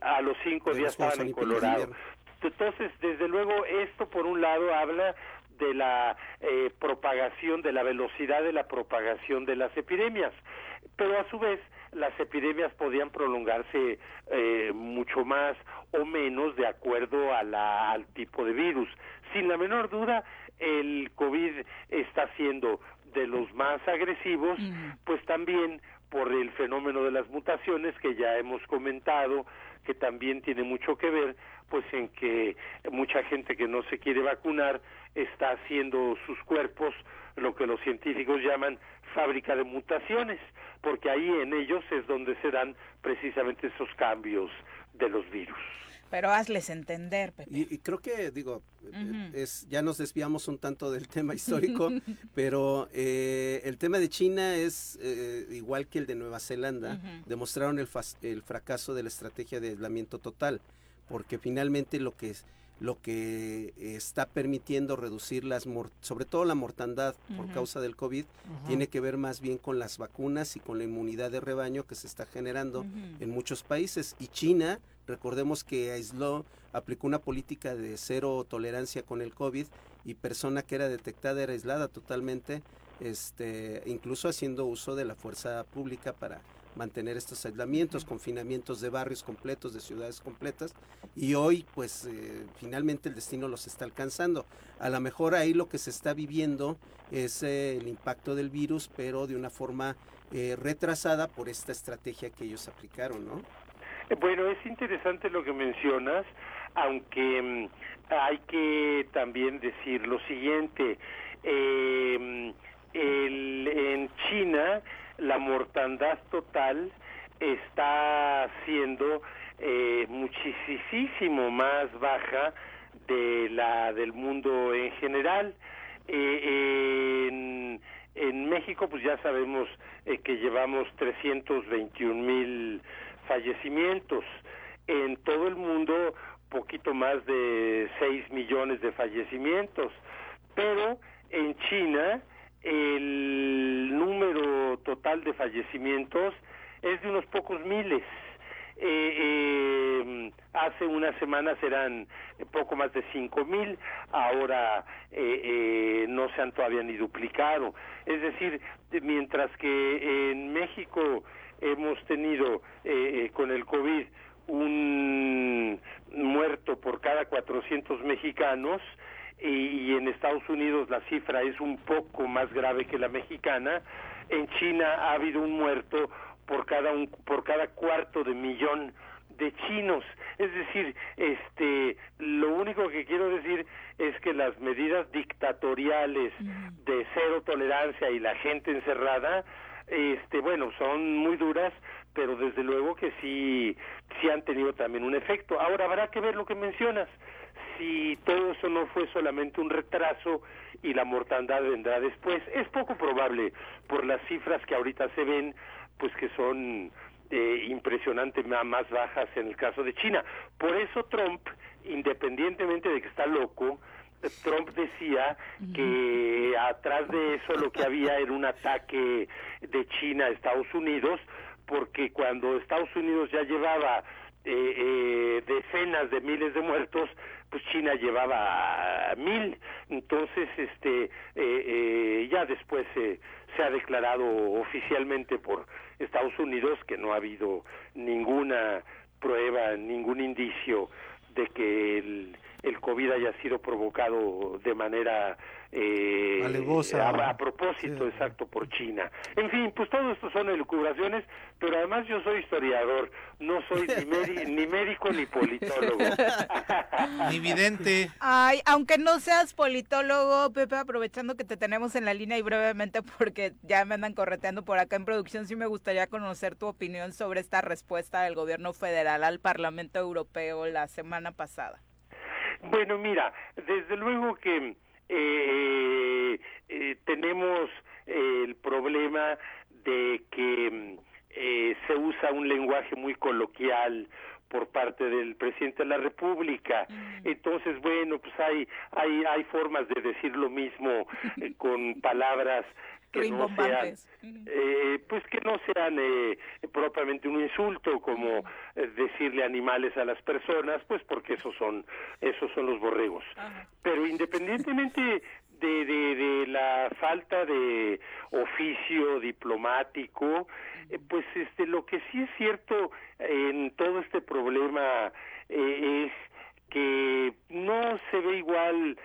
S15: a, los cinco días estaban en Colorado. Entonces, desde luego, esto por un lado habla de la eh, propagación, de la velocidad de la propagación de las epidemias, pero a su vez las epidemias podían prolongarse eh, mucho más o menos de acuerdo a la, al tipo de virus. Sin la menor duda, el COVID está siendo de los más agresivos, pues también por el fenómeno de las mutaciones que ya hemos comentado, que también tiene mucho que ver, pues en que mucha gente que no se quiere vacunar está haciendo sus cuerpos lo que los científicos llaman fábrica de mutaciones, porque ahí en ellos es donde se dan precisamente esos cambios de los virus.
S1: Pero hazles entender, Pepe.
S5: Y, creo que, digo, es, ya nos desviamos un tanto del tema histórico, pero eh, el tema de China es eh, igual que el de Nueva Zelanda. Demostraron el, el fracaso de la estrategia de aislamiento total, porque finalmente lo que es lo que está permitiendo reducir las, sobre todo la mortandad por causa del COVID, tiene que ver más bien con las vacunas y con la inmunidad de rebaño que se está generando en muchos países. Y China, recordemos que aisló, aplicó una política de cero tolerancia con el COVID y persona que era detectada era aislada totalmente, este, incluso haciendo uso de la fuerza pública para mantener estos aislamientos, confinamientos de barrios completos, de ciudades completas, y hoy pues eh, finalmente el destino los está alcanzando. A lo mejor ahí lo que se está viviendo es eh, el impacto del virus, pero de una forma eh, retrasada por esta estrategia que ellos aplicaron, ¿no?
S15: Bueno, es interesante lo que mencionas. aunque mm, hay que también decir lo siguiente, eh, en China la mortandad total está siendo eh, muchísimo más baja de la del mundo en general. Eh, en, en, México, pues ya sabemos eh, que llevamos 321 mil fallecimientos. En todo el mundo, poquito más de 6 millones de fallecimientos. Pero en China, el número total de fallecimientos es de unos pocos miles. Eh, eh, hace unas semanas eran poco más de cinco mil, ahora eh, no se han todavía ni duplicado. Es decir, mientras que en México hemos tenido con el COVID un muerto por cada 400 mexicanos, y, en Estados Unidos la cifra es un poco más grave que la mexicana, en China ha habido un muerto por cada un, por cada cuarto de millón de chinos. Es decir, este, lo único que quiero decir es que las medidas dictatoriales de cero tolerancia y la gente encerrada, este, bueno, son muy duras, pero desde luego que sí, sí han tenido también un efecto. Ahora habrá que ver lo que mencionas si todo eso no fue solamente un retraso y la mortandad vendrá después. Es poco probable por las cifras que ahorita se ven, pues que son eh, impresionantemente más bajas en el caso de China. Por eso Trump, independientemente de que está loco, Trump decía que atrás de eso lo que había era un ataque de China a Estados Unidos, porque cuando Estados Unidos ya llevaba eh, eh, decenas de miles de muertos, pues China llevaba mil, entonces este eh, eh, ya después se ha declarado oficialmente por Estados Unidos que no ha habido ninguna prueba, ningún indicio de que el, el COVID haya sido provocado de manera eh, a, propósito, exacto, por China. En fin, pues todo esto son elucubraciones, pero además yo soy historiador, no soy ni, ni médico ni politólogo.
S2: ni vidente.
S1: Ay, aunque no seas politólogo, Pepe, aprovechando que te tenemos en la línea y brevemente porque ya me andan correteando por acá en producción, sí me gustaría conocer tu opinión sobre esta respuesta del gobierno federal al Parlamento Europeo la semana pasada.
S15: Bueno, mira, desde luego que eh, eh, tenemos el problema de que eh, se usa un lenguaje muy coloquial por parte del presidente de la República. Entonces, bueno, pues hay hay hay formas de decir lo mismo eh, con palabras que no sean eh, pues que no sean eh, propiamente un insulto como eh, decirle animales a las personas pues porque esos son esos son los borregos. Pero independientemente de, de, de, la falta de oficio diplomático, eh, pues este lo que sí es cierto en todo este problema es que no se ve igual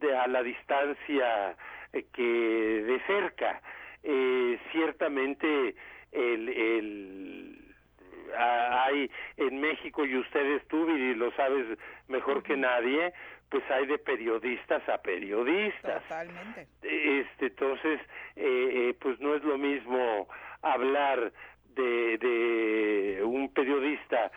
S15: de a la distancia eh, que de cerca. Eh, ciertamente el, el hay en México y ustedes tú y lo sabes mejor que nadie pues hay de periodistas a periodistas
S1: totalmente
S15: este entonces eh, pues no es lo mismo hablar de, de un periodista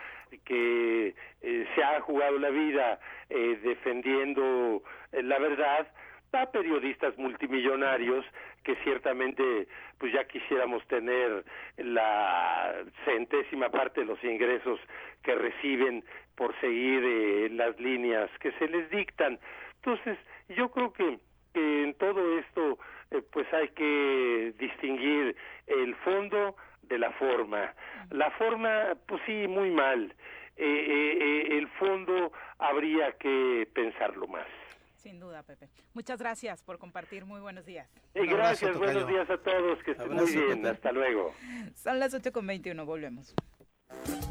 S15: que se ha jugado la vida defendiendo la verdad a periodistas multimillonarios que ciertamente pues ya quisiéramos tener la centésima parte de los ingresos que reciben por seguir eh, las líneas que se les dictan. Entonces, yo creo que, en todo esto eh, pues hay que distinguir el fondo de la forma. La forma, pues sí, muy mal. Eh, el fondo habría que pensarlo más.
S1: Sin duda, Pepe. Muchas gracias por compartir. Muy buenos días.
S15: Y gracias, buenos días a todos. Que estén muy bien. Hasta luego.
S1: Son las 8.21. Volvemos.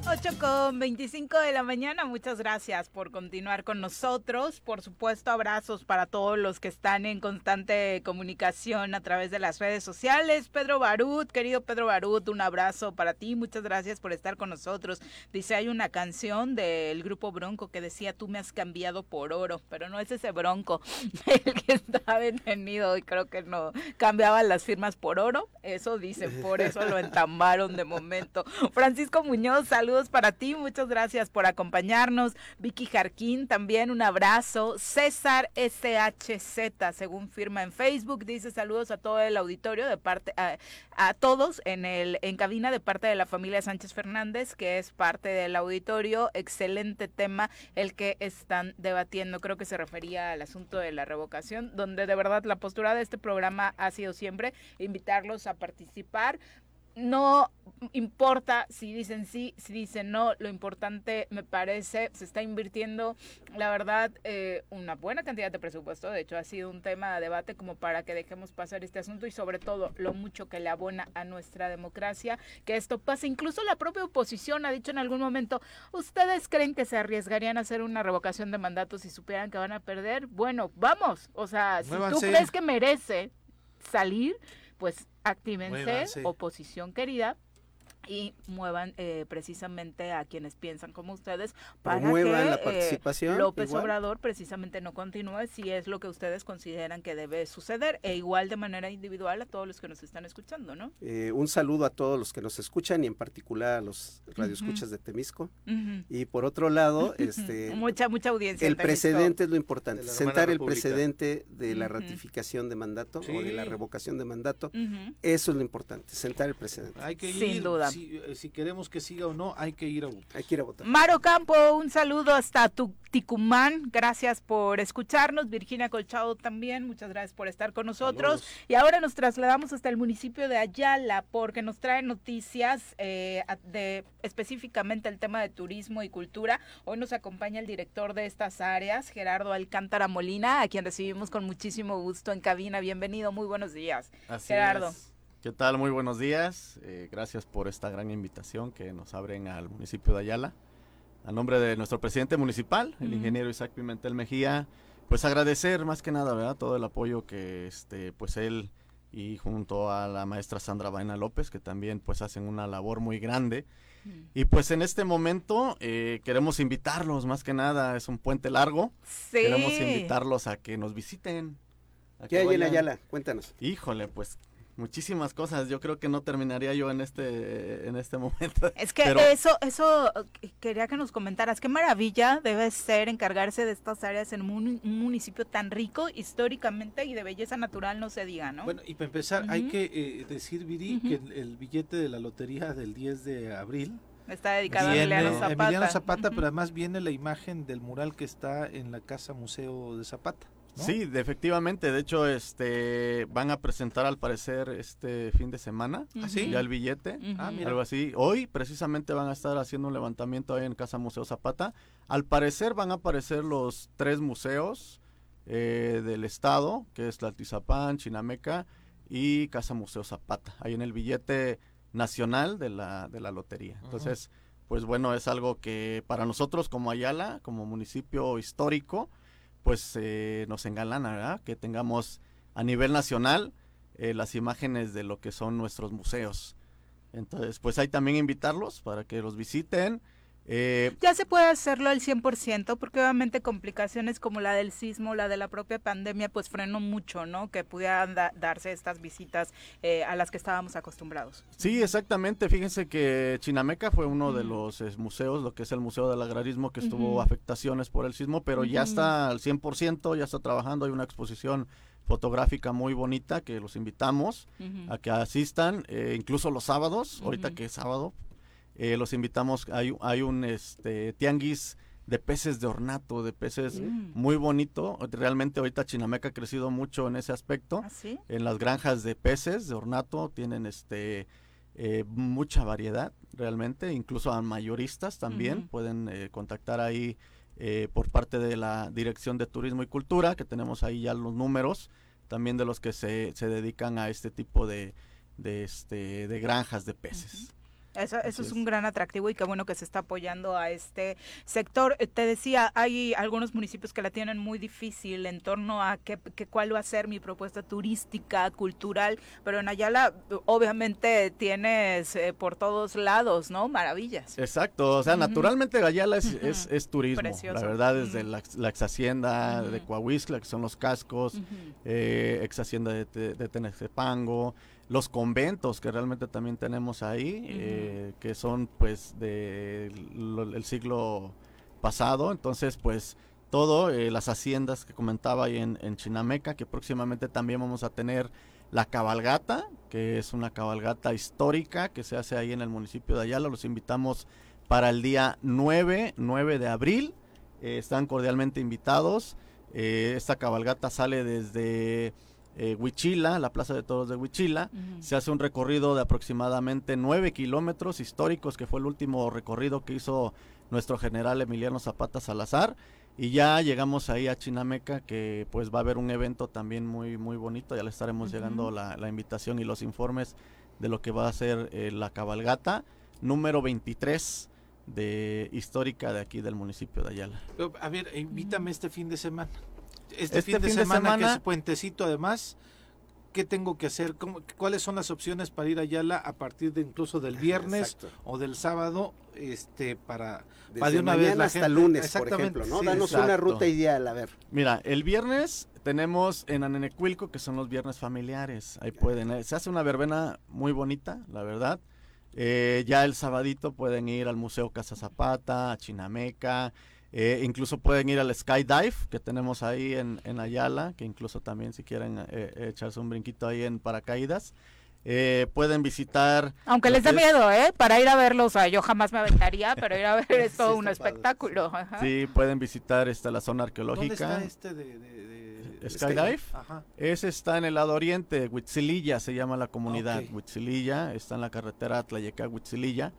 S1: 8 con 25 de la mañana, muchas gracias por continuar con nosotros. Por supuesto, abrazos para todos los que están en constante comunicación a través de las redes sociales. Pedro Barut, querido Pedro Barut, un abrazo para ti, muchas gracias por estar con nosotros. Dice, hay una canción del grupo Bronco que decía, tú me has cambiado por oro, pero no es ese Bronco el que está detenido y creo que no cambiaban las firmas por oro, eso dicen, por eso lo entambaron de momento. Francisco Muñoz, saludos para ti, muchas gracias por acompañarnos. Vicky Jarquín, también un abrazo. César SHZ, según firma en Facebook, dice saludos a todo el auditorio de parte a, a, todos en el en cabina de parte de la familia Sánchez Fernández, que es parte del auditorio. Excelente tema el que están debatiendo. Creo que se refería al asunto de la revocación, donde de verdad la postura de este programa ha sido siempre invitarlos a participar no importa si dicen sí, si dicen no, lo importante me parece, se está invirtiendo, la verdad, eh, una buena cantidad de presupuesto, de hecho ha sido un tema de debate como para que dejemos pasar este asunto y sobre todo lo mucho que le abona a nuestra democracia, que esto pase, incluso la propia oposición ha dicho en algún momento, ¿ustedes creen que se arriesgarían a hacer una revocación de mandatos si supieran que van a perder? Bueno, vamos, o sea, si tú crees que merece salir, pues actívense, oposición querida, y muevan eh, precisamente a quienes piensan como ustedes para que
S5: la eh,
S1: López Obrador precisamente no continúe si es lo que ustedes consideran que debe suceder e igual de manera individual a todos los que nos están escuchando, ¿no?
S5: Eh, un saludo a todos los que nos escuchan y en particular a los radioescuchas de Temisco. Y por otro lado, este
S1: mucha mucha audiencia.
S5: El precedente es lo importante, sentar el precedente de la ratificación de mandato o de la revocación de mandato, eso es lo importante, sentar el precedente.
S2: Hay que
S1: Sin duda
S2: eh, si, queremos que siga o no, hay que ir a votar.
S5: Hay que ir a votar.
S1: Maro Campo, un saludo hasta tu Ticumán. Gracias por escucharnos. Virginia Colchado también, muchas gracias por estar con nosotros. Y ahora nos trasladamos hasta el municipio de Ayala porque nos trae noticias eh, de específicamente el tema de turismo y cultura. Hoy nos acompaña el director de estas áreas, Gerardo Alcántara Molina, a quien recibimos con muchísimo gusto en cabina. Bienvenido, muy buenos días. Gerardo.
S16: ¿Qué tal? Muy buenos días. Eh, gracias por esta gran invitación que nos abren al municipio de Ayala. A nombre de nuestro presidente municipal, el ingeniero Isaac Pimentel Mejía, pues agradecer más que nada, ¿verdad? Todo el apoyo que este, pues él y junto a la maestra Sandra Baena López, que también pues hacen una labor muy grande. Y pues en este momento eh, queremos invitarlos, más que nada, es un puente largo.
S1: Sí.
S16: Queremos invitarlos a que nos visiten.
S5: ¿Qué hay en Ayala? Cuéntanos.
S16: Híjole, pues muchísimas cosas. Yo creo que no terminaría yo en este en este momento.
S1: Es que eso eso quería que nos comentaras. Qué maravilla debe ser encargarse de estas áreas en un, municipio tan rico históricamente y de belleza natural, no se diga, ¿no?
S2: Bueno, y para empezar, hay que eh, decir, Viri, que el, billete de la lotería del 10 de abril
S1: Está dedicado a Emiliano Zapata.
S2: Emiliano Zapata, pero además viene la imagen del mural que está en la Casa Museo de Zapata.
S16: Sí, efectivamente. De hecho, este van a presentar al parecer este fin de semana
S2: ¿Ah,
S16: ya el billete,
S2: ah,
S16: algo así. Hoy precisamente van a estar haciendo un levantamiento ahí en Casa Museo Zapata. Al parecer van a aparecer los tres museos eh, del estado, que es la Tizapán, Chinameca y Casa Museo Zapata, ahí en el billete nacional de la, de la lotería. Entonces, pues bueno, es algo que para nosotros como Ayala, como municipio histórico, pues eh, nos engalana, ¿verdad? Que tengamos a nivel nacional eh, las imágenes de lo que son nuestros museos. Entonces, pues hay también invitarlos para que los visiten, eh,
S1: ya se puede hacerlo al 100% porque obviamente complicaciones como la del sismo, la de la propia pandemia, pues frenó mucho, ¿no? Que pudieran darse estas visitas eh, a las que estábamos acostumbrados.
S16: Sí, exactamente. Fíjense que Chinameca fue uno de los museos, lo que es el Museo del Agrarismo, que estuvo afectaciones por el sismo, pero ya está al 100%, ya está trabajando. Hay una exposición fotográfica muy bonita que los invitamos a que asistan, eh, incluso los sábados, ahorita que es sábado, eh, los invitamos, hay, hay un este, tianguis de peces de ornato, de peces mm. muy bonito. Realmente ahorita Chinameca ha crecido mucho en ese aspecto.
S1: ¿Ah,
S16: en las granjas de peces de ornato tienen este eh, mucha variedad realmente, incluso a mayoristas también pueden eh, contactar ahí por parte de la Dirección de Turismo y Cultura, que tenemos ahí ya los números también de los que se, se dedican a este tipo de, de, este, de granjas de peces.
S1: Eso, eso es, un gran atractivo y qué bueno que se está apoyando a este sector. Eh, te decía, hay algunos municipios que la tienen muy difícil en torno a qué, cuál va a ser mi propuesta turística, cultural, pero en Ayala obviamente tienes eh, por todos lados, ¿no? Maravillas.
S16: Exacto, o sea, naturalmente Ayala es, es, turismo, la verdad, desde la, ex hacienda de Coahuisla, que son los cascos, eh, ex hacienda de, de, de Tenecepango, los conventos que realmente también tenemos ahí, eh, que son pues del el siglo pasado, entonces pues todo, eh, las haciendas que comentaba ahí en, en, Chinameca, que próximamente también vamos a tener la cabalgata, que es una cabalgata histórica que se hace ahí en el municipio de Ayala, los invitamos para el día 9, 9 de abril, eh, están cordialmente invitados, esta cabalgata sale desde eh, Huichila, la Plaza de Toros de Huichila. Se hace un recorrido de aproximadamente 9 kilómetros históricos, que fue el último recorrido que hizo nuestro general Emiliano Zapata Salazar. Y ya llegamos ahí a Chinameca, que pues va a haber un evento también muy, muy bonito. Ya le estaremos llegando la, invitación y los informes de lo que va a ser eh, la cabalgata número 23 de histórica de aquí del municipio de Ayala.
S2: A ver, invítame este fin de semana este, fin, de, semana, que es puentecito además, ¿qué tengo que hacer? ¿Cuáles son las opciones para ir a Ayala a partir de incluso del viernes o del sábado este para,
S5: para de una vez hasta el lunes, por ejemplo, ¿no? Danos una ruta ideal, a ver.
S16: Mira, el viernes tenemos en Anenecuilco, que son los viernes familiares. Ahí pueden, eh, se hace una verbena muy bonita, la verdad. Eh, ya el sabadito pueden ir al Museo Casa Zapata, a Chinameca, eh, incluso pueden ir al Skydive que tenemos ahí en, en Ayala, que incluso también si quieren eh, eh, echarse un brinquito ahí en paracaídas. pueden visitar.
S1: Aunque les dé miedo, ¿eh? Para ir a verlos, o sea, yo jamás me aventaría, pero ir a ver es todo un espectáculo.
S16: Sí, pueden visitar esta, la zona arqueológica.
S2: ¿Dónde está este de,
S16: Skydive? Ese está en el lado oriente, Huitzililla se llama la comunidad. Okay. está en la carretera Atlayeca-Huitzililla.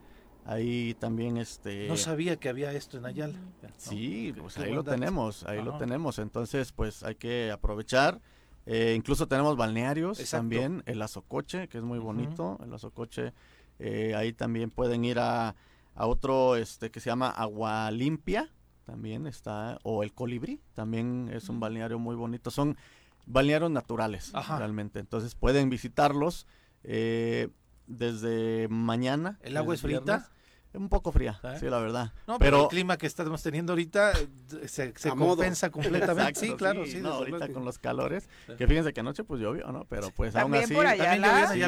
S16: Ahí también este
S2: No sabía que había esto en Ayala.
S16: Sí, pues ahí lo tenemos, ahí lo tenemos. Entonces, pues hay que aprovechar. Eh, incluso tenemos balnearios también, el Azocoche, que es muy bonito. El Azocoche, eh, ahí también pueden ir a, a, otro este que se llama Agua Limpia, también está, o el Colibrí, también es un balneario muy bonito. Son balnearios naturales, realmente. Entonces pueden visitarlos. Eh, desde mañana.
S2: ¿El agua es frita?
S16: Un poco fría, ¿Eh? sí, la verdad.
S2: No, pero, el clima que estamos teniendo ahorita eh, se, se compensa completamente.
S16: sí, claro, sí. ahorita con los calores, que fíjense que anoche pues llovió, ¿no? Pero pues aún así.
S1: Por
S16: allá,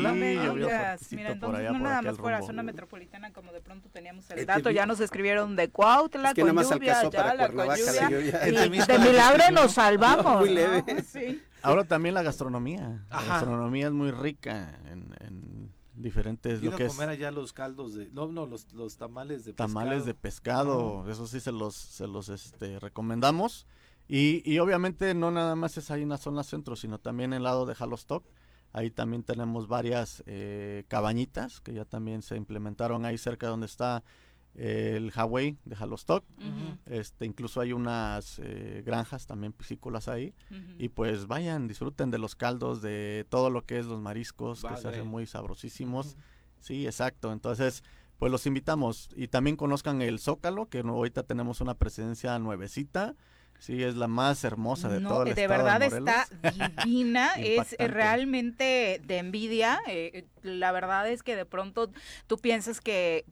S1: también llovió Sí, llovió Mira, entonces por allá, no nada más por la zona metropolitana como de pronto teníamos el dato, ya nos escribieron de Cuautla, con lluvia, ya la con lluvia. De milagro nos salvamos. Muy leve.
S16: Ahora también la gastronomía. La gastronomía es muy rica en diferentes
S2: lo que comer allá los caldos de no no los, los tamales de
S16: tamales de pescado eso sí se los se los este recomendamos. Y, y obviamente no nada más es ahí en la zona centro sino también en el lado de Halostock ahí también tenemos varias eh, cabañitas que ya también se implementaron ahí cerca donde está el Hawaii de Halostock. este, incluso hay unas eh, granjas también piscícolas ahí. Y pues vayan, disfruten de los caldos, de todo lo que es los mariscos, que se hacen muy sabrosísimos. Sí, exacto. Entonces, pues los invitamos. Y también conozcan el Zócalo, que ahorita tenemos una presencia nuevecita. Sí, es la más hermosa de todo el
S1: de verdad está divina, es realmente de envidia. Eh, la verdad es que de pronto tú piensas que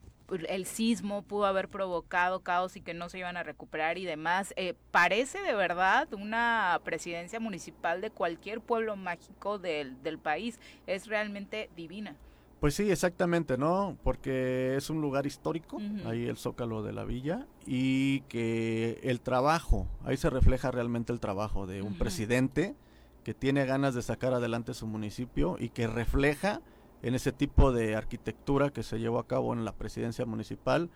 S1: el sismo pudo haber provocado caos y que no se iban a recuperar y demás. Eh, parece de verdad una presidencia municipal de cualquier pueblo mágico del, del país. Es realmente divina.
S16: Pues sí, exactamente, ¿no? Porque es un lugar histórico, ahí el zócalo de la villa, y que el trabajo, ahí se refleja realmente el trabajo de un presidente que tiene ganas de sacar adelante su municipio y que refleja en ese tipo de arquitectura que se llevó a cabo en la presidencia municipal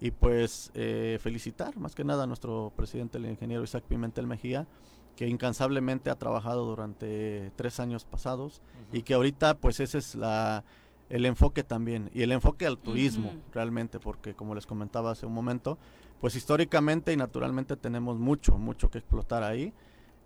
S16: y pues eh, felicitar más que nada a nuestro presidente, el ingeniero Isaac Pimentel Mejía, que incansablemente ha trabajado durante tres años pasados y que ahorita pues ese es la, el enfoque también y el enfoque al turismo realmente porque como les comentaba hace un momento pues históricamente y naturalmente tenemos mucho, mucho que explotar ahí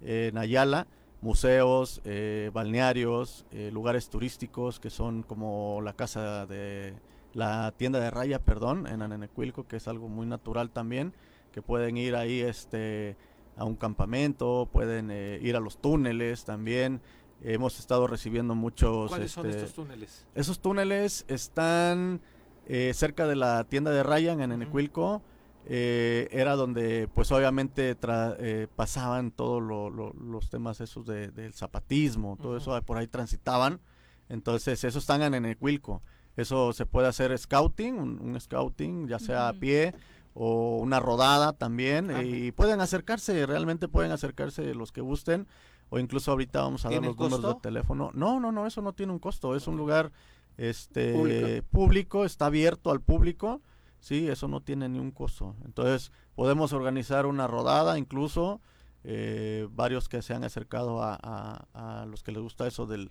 S16: en Ayala museos, eh, balnearios, eh, lugares turísticos que son como la casa de, la tienda de raya, perdón, en Anenecuilco, que es algo muy natural también, que pueden ir ahí este, a un campamento, pueden eh, ir a los túneles también. Hemos estado recibiendo muchos...
S2: ¿Cuáles son
S16: este,
S2: estos túneles?
S16: Esos túneles están eh, cerca de la tienda de Ryan en Enecuilco. Eh, era donde pues obviamente tra- eh, pasaban todos lo- lo- los temas esos de- del zapatismo, todo eso por ahí transitaban. Entonces, eso están en Enecuilco. Eso se puede hacer scouting, un, un scouting, ya sea a pie o una rodada también. Y pueden acercarse, realmente pueden acercarse los que gusten. O incluso ahorita vamos a dar
S2: ¿Tiene
S16: los números de teléfono. No, no, no, eso no tiene un costo. Es un lugar este
S5: Público.
S16: público, está abierto al público. Sí, eso no tiene ni un costo. Entonces, podemos organizar una rodada, incluso eh, varios que se han acercado a, a- a los que les gusta eso del,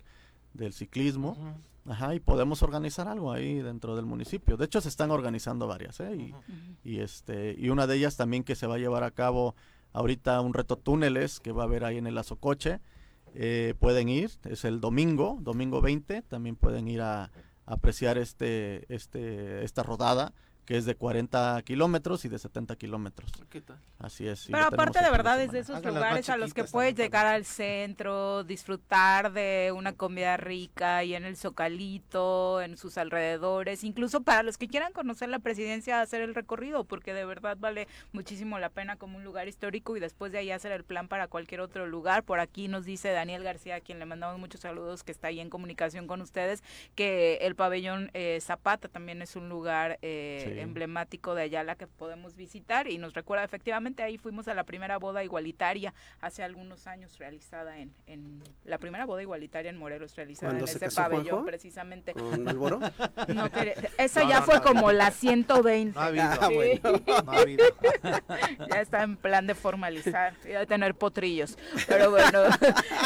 S16: del ciclismo. Ajá, y podemos organizar algo ahí dentro del municipio. De hecho, se están organizando varias, ¿eh? Y, y, este, y una de ellas también que se va a llevar a cabo ahorita un reto túneles que va a haber ahí en el Azocoche. Eh, pueden ir, es el domingo, domingo 20, también pueden ir a, a apreciar este, este, esta rodada que es de 40 kilómetros y de 70 kilómetros.
S2: ¿Qué tal?
S16: Así es.
S1: Pero aparte de verdad es de esos
S2: Háganlas
S1: lugares a los que puedes llegar al centro, disfrutar de una comida rica y en el Zocalito, en sus alrededores, incluso para los que quieran conocer la presidencia, hacer el recorrido, porque de verdad vale muchísimo la pena como un lugar histórico y después de ahí hacer el plan para cualquier otro lugar. Por aquí nos dice Daniel García, a quien le mandamos muchos saludos, que está ahí en comunicación con ustedes, que el pabellón eh, Zapata también es un lugar eh,
S16: Sí.
S1: Emblemático de Ayala que podemos visitar y nos recuerda efectivamente ahí fuimos a la primera boda igualitaria hace algunos años realizada en, en la primera boda igualitaria en Morelos realizada en
S5: ¿Cuándo se
S1: ese pabellón
S5: Juanjo?
S1: precisamente.
S5: ¿Con?
S1: No, esa
S2: No,
S1: ya
S2: no,
S1: fue
S2: no,
S1: como
S2: no.
S1: la 120.
S2: No ha habido.
S5: Ah,
S1: Sí.
S5: bueno.
S2: No ha habido.
S1: ya está en plan de formalizar y de tener potrillos. Pero bueno,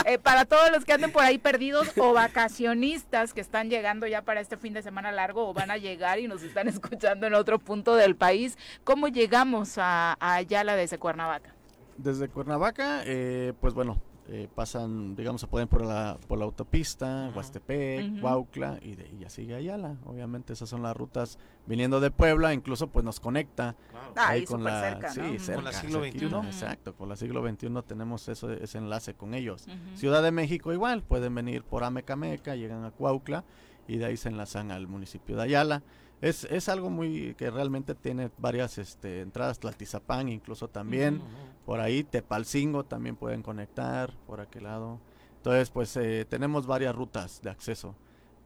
S1: eh, para todos los que anden por ahí perdidos o vacacionistas que están llegando ya para este fin de semana largo o van a llegar y nos están escuchando en otro punto del país, ¿cómo llegamos a, a Ayala desde Cuernavaca?
S16: Desde Cuernavaca, eh, pues bueno, eh, pasan, digamos, se pueden por la, por la autopista, Huastepec. Huautla y, de, y ya sigue Ayala. Obviamente esas son las rutas viniendo de Puebla, incluso pues nos conecta
S1: Ah,
S16: ahí
S1: ahí
S16: con la,
S1: cerca,
S16: sí,
S1: ¿no? Ujú.
S16: cerca,
S2: Con la siglo XXI.
S16: Exacto, con la siglo XXI tenemos eso, ese enlace con ellos. Ciudad de México igual, pueden venir por Amecameca, llegan a Cuautla y de ahí se enlazan al municipio de Ayala. Es, es algo muy que realmente tiene varias este, entradas, Tlaltizapán incluso también, por ahí Tepalcingo también pueden conectar por aquel lado. Entonces, pues eh, tenemos varias rutas de acceso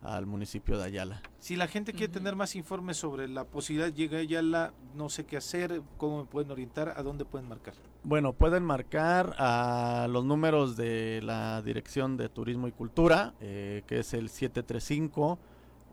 S16: al municipio de Ayala.
S2: Si la gente quiere tener más informes sobre la posibilidad, llega ya la no sé qué hacer, cómo me pueden orientar, a dónde pueden marcar.
S16: Bueno, pueden marcar a los números de la Dirección de Turismo y Cultura, eh, que es el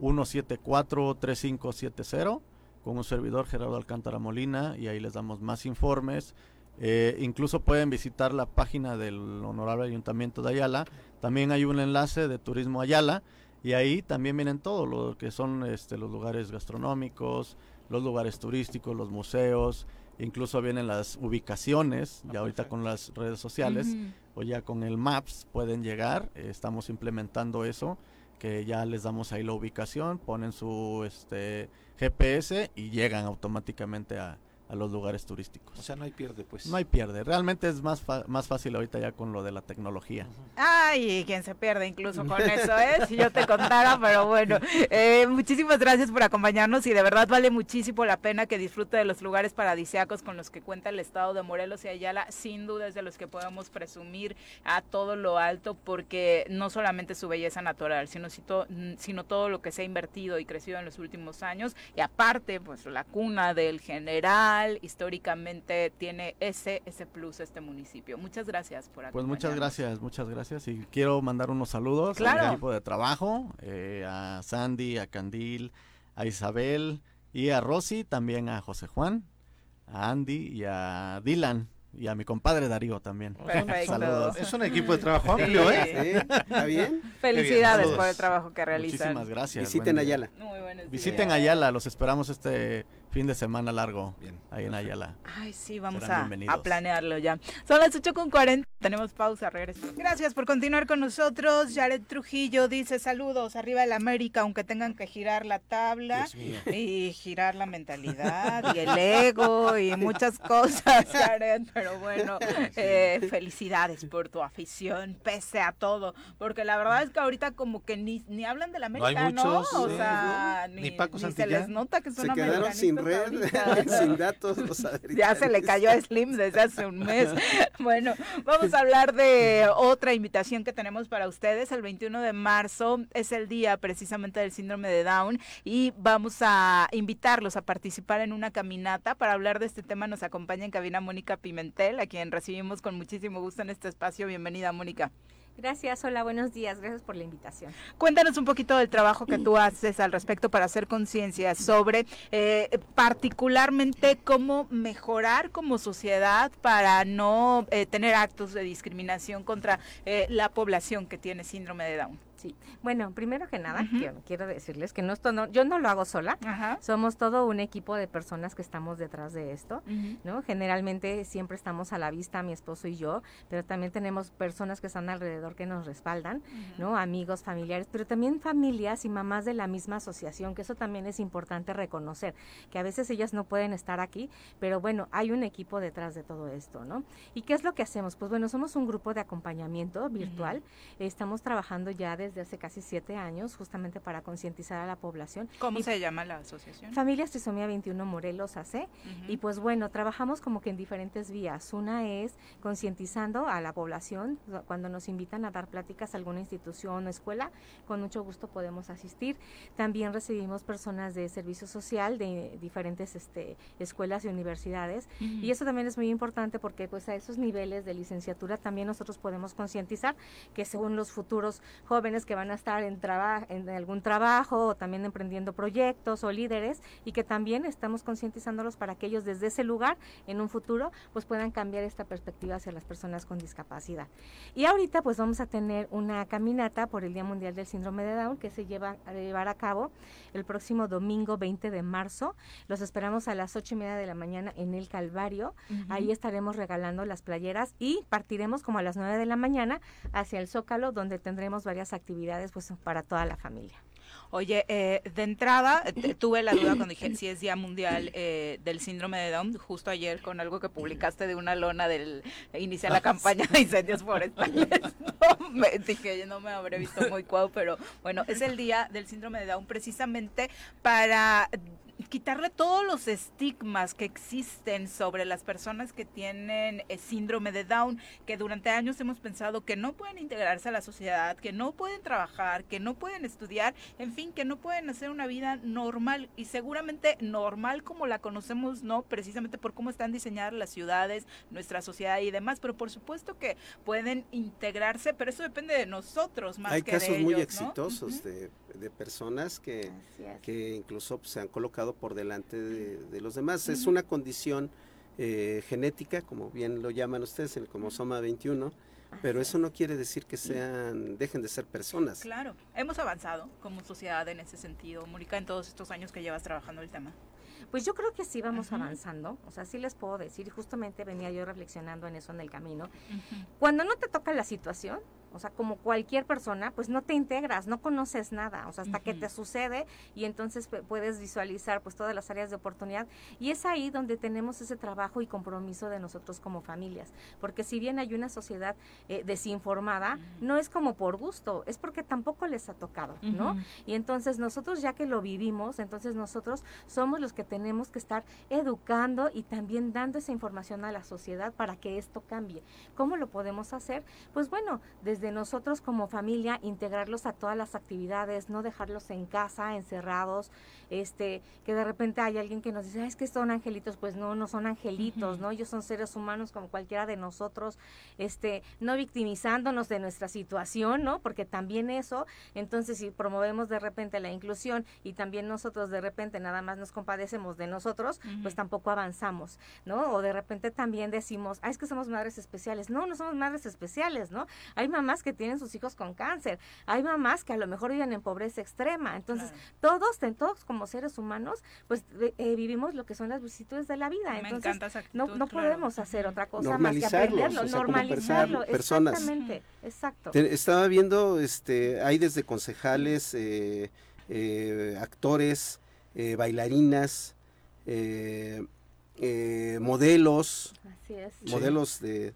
S16: 735-174-3570, con un servidor Gerardo Alcántara Molina, y ahí les damos más informes. Eh, incluso pueden visitar la página del Honorable Ayuntamiento de Ayala. También hay un enlace de Turismo Ayala, y ahí también vienen todo lo que son este, los lugares gastronómicos, los lugares turísticos, los museos, incluso vienen las ubicaciones, ya ahorita con las redes sociales o ya con el Maps pueden llegar, eh, estamos implementando eso, que ya les damos ahí la ubicación, ponen su este GPS y llegan automáticamente a, a los lugares turísticos.
S2: O sea, no hay pierde, pues.
S16: No hay pierde, realmente es más, fa- más fácil ahorita ya con lo de la tecnología.
S1: Ay, quien se pierde incluso con eso, ¿eh? Si yo te contara, pero bueno. Eh, muchísimas gracias por acompañarnos y de verdad vale muchísimo la pena que disfrute de los lugares paradisíacos con los que cuenta el estado de Morelos y Ayala. Sin duda es de los que podemos presumir a todo lo alto porque no solamente su belleza natural, sino, si to- sino todo lo que se ha invertido y crecido en los últimos años. Y aparte, pues la cuna del general, históricamente tiene ese, ese plus este municipio. Muchas gracias por acompañarnos.
S16: Pues muchas gracias, muchas gracias y quiero mandar unos saludos
S1: Claro.
S16: al equipo de trabajo, eh, a Sandy, a Candil, a Isabel y a Rosy, también a José Juan, a Andy y a Dylan y a mi compadre Darío también.
S1: Perfecto.
S16: Saludos.
S2: Es un equipo de trabajo amplio, ¿eh?
S5: Sí, ¿Está bien?
S1: Felicidades por el trabajo que realizan.
S16: Muchísimas gracias.
S5: Visiten. Ayala.
S1: Muy buenos
S16: Visiten
S1: días.
S16: Ayala, los esperamos este fin de semana largo ahí en Ayala.
S1: Ay, sí, vamos a, planearlo ya. Son las 8 con 40, tenemos pausa, regreso. Gracias por continuar con nosotros. Jared Trujillo dice saludos, arriba el América, aunque tengan que girar la tabla y girar la mentalidad y el ego y muchas cosas, Jared, pero bueno, eh, felicidades por tu afición, pese a todo, porque la verdad es que ahorita como que ni, ni hablan del América, ¿no? O sea, ni, ni se les nota que son
S5: se quedaron sin red, sin datos.
S1: ya se le cayó a Slim desde hace un mes. bueno, vamos a hablar de otra invitación que tenemos para ustedes. El 21 de marzo es el día precisamente del síndrome de Down y vamos a invitarlos a participar en una caminata. Para hablar de este tema nos acompaña en cabina Mónica Pimentel, a quien recibimos con muchísimo gusto en este espacio. Bienvenida, Mónica.
S17: Gracias, hola, buenos días, gracias por la invitación.
S1: Cuéntanos un poquito del trabajo que tú haces al respecto para hacer conciencia sobre eh, particularmente cómo mejorar como sociedad para no eh, tener actos de discriminación contra eh, la población que tiene síndrome de Down.
S17: Sí, bueno, primero que nada, quiero, decirles que no, esto no, yo no lo hago sola, somos todo un equipo de personas que estamos detrás de esto, ¿no? Generalmente siempre estamos a la vista, mi esposo y yo, pero también tenemos personas que están alrededor que nos respaldan, ¿no? Amigos, familiares, pero también familias y mamás de la misma asociación, que eso también es importante reconocer, que a veces ellas no pueden estar aquí, pero bueno, hay un equipo detrás de todo esto, ¿no? ¿Y qué es lo que hacemos? Pues bueno, somos un grupo de acompañamiento virtual, estamos trabajando ya de desde hace casi siete años, justamente para concientizar a la población.
S1: ¿Cómo se llama la asociación?
S17: Familias Trisomía 21 Morelos AC. Y pues bueno, trabajamos como que en diferentes vías. Una es concientizando a la población, cuando nos invitan a dar pláticas a alguna institución o escuela, con mucho gusto podemos asistir. También recibimos personas de servicio social de diferentes este, escuelas y universidades. Y eso también es muy importante porque pues a esos niveles de licenciatura también nosotros podemos concientizar que según los futuros jóvenes que van a estar en, en algún trabajo o también emprendiendo proyectos o líderes y que también estamos concientizándolos para que ellos desde ese lugar en un futuro pues puedan cambiar esta perspectiva hacia las personas con discapacidad. Y ahorita pues vamos a tener una caminata por el Día Mundial del Síndrome de Down que se lleva a llevar a cabo el próximo domingo 20 de marzo. Los esperamos a las ocho y media de la mañana en el Calvario. Ahí estaremos regalando las playeras y partiremos como a las 9 de la mañana hacia el Zócalo donde tendremos varias actividades pues para toda la familia.
S1: Oye, eh, de entrada tuve la duda cuando dije si es Día Mundial eh, del Síndrome de Down, justo ayer con algo que publicaste de una lona del iniciar la campaña de incendios forestales. No, me, dije, no me habré visto muy cuau, pero bueno, es el Día del Síndrome de Down precisamente para quitarle todos los estigmas que existen sobre las personas que tienen eh, síndrome de Down, que durante años hemos pensado que no pueden integrarse a la sociedad, que no pueden trabajar, que no pueden estudiar, en fin, que no pueden hacer una vida normal y seguramente normal como la conocemos, no precisamente por cómo están diseñadas las ciudades, nuestra sociedad y demás, pero por supuesto que pueden integrarse, pero eso depende de nosotros más
S5: Hay
S1: que de
S5: ellos. Hay casos muy exitosos de, personas que, que incluso se han colocado por delante de, los demás. Es una condición eh, genética, como bien lo llaman ustedes, el cromosoma 21, pero eso no quiere decir que sean, dejen de ser personas.
S1: Claro, hemos avanzado como sociedad en ese sentido, Mónica, en todos estos años que llevas trabajando el tema.
S17: Pues yo creo que sí vamos avanzando, o sea, sí les puedo decir, justamente venía yo reflexionando en eso en el camino. Cuando no te toca la situación, o sea, como cualquier persona, pues no te integras, no conoces nada, o sea, hasta que te sucede y entonces puedes visualizar pues todas las áreas de oportunidad y es ahí donde tenemos ese trabajo y compromiso de nosotros como familias, porque si bien hay una sociedad eh, desinformada, no es como por gusto, es porque tampoco les ha tocado, ¿no? Y entonces nosotros ya que lo vivimos, entonces nosotros somos los que tenemos que estar educando y también dando esa información a la sociedad para que esto cambie. ¿Cómo lo podemos hacer? Pues bueno, desde nosotros como familia integrarlos a todas las actividades, no dejarlos en casa, encerrados, este, que de repente hay alguien que nos dice, es que son angelitos, pues no, no son angelitos, ¿no? Ellos son seres humanos como cualquiera de nosotros, este, no victimizándonos de nuestra situación, ¿no? Porque también eso, entonces si promovemos de repente la inclusión y también nosotros de repente nada más nos compadecemos de nosotros, pues tampoco avanzamos, ¿no? O de repente también decimos, ah, es que somos madres especiales. No, no somos madres especiales, ¿no? Hay mamás mamás que tienen sus hijos con cáncer, hay mamás que a lo mejor viven en pobreza extrema. Entonces, todos, todos como seres humanos, pues eh, vivimos lo que son las vicisitudes de la vida.
S1: Me
S17: Entonces,
S1: encanta esa actitud,
S17: no, no
S1: claro.
S17: podemos hacer otra cosa más que aprenderlo,
S5: o sea, como
S17: normalizarlo.
S5: personas.
S17: Exactamente, exacto.
S5: Te- estaba viendo, este, hay desde concejales, eh, eh, actores, eh, bailarinas, eh, eh, modelos,
S17: Así es.
S5: modelos de,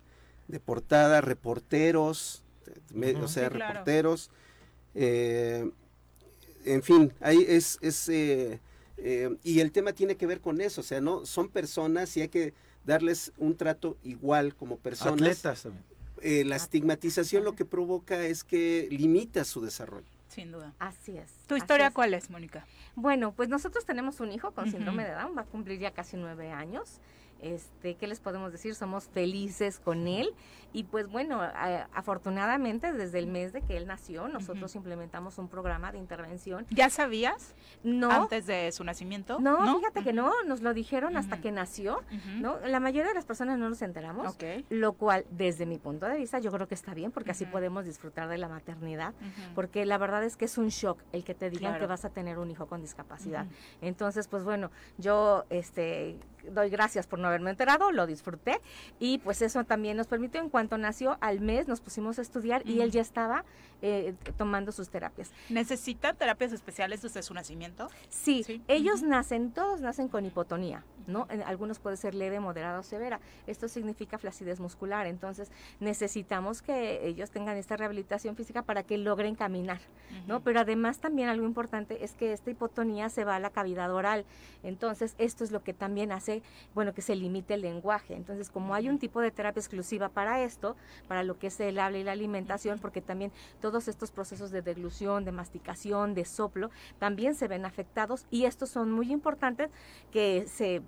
S5: de portada, reporteros, me- o sea,
S17: Sí, claro.
S5: reporteros, eh, en fin, ahí es, es eh, eh, y el tema tiene que ver con eso, o sea, no son personas y hay que darles un trato igual como personas.
S2: Atletas también.
S5: Eh, la estigmatización lo que provoca es que limita su desarrollo.
S1: Sin duda.
S17: Así es.
S1: ¿Tu historia
S17: es.
S1: cuál es, Mónica?
S17: Bueno, pues nosotros tenemos un hijo con síndrome de Down, va a cumplir ya casi nueve años. Este, ¿qué les podemos decir? Somos felices con él y pues bueno, a- afortunadamente desde el mes de que él nació, nosotros implementamos un programa de intervención.
S1: ¿Ya sabías?
S17: No.
S1: Antes de su nacimiento.
S17: No, fíjate que no, nos lo dijeron hasta que nació, ¿no? La mayoría de las personas no nos enteramos,
S1: Ok.
S17: lo cual desde mi punto de vista yo creo que está bien porque así podemos disfrutar de la maternidad, porque la verdad es que es un shock el que te digan
S1: Claro.
S17: que vas a tener un hijo con discapacidad. Entonces, pues bueno, yo este doy gracias por no haberme enterado, lo disfruté y pues eso también nos permitió en cuanto nació al mes nos pusimos a estudiar y él ya estaba eh, tomando sus terapias.
S1: ¿Necesita terapias especiales desde su nacimiento?
S17: Sí, ellos nacen, todos nacen con hipotonía, ¿no? En algunos puede ser leve, moderada o severa. Esto significa flacidez muscular. Entonces, necesitamos que ellos tengan esta rehabilitación física para que logren caminar, ¿no? Pero además también algo importante es que esta hipotonía se va a la cavidad oral. Entonces, esto es lo que también hace, bueno, que se limite el lenguaje. Entonces, como hay un tipo de terapia exclusiva para esto, para lo que es el habla y la alimentación, porque también todos estos procesos de deglución, de masticación, de soplo, también se ven afectados y estos son muy importantes que se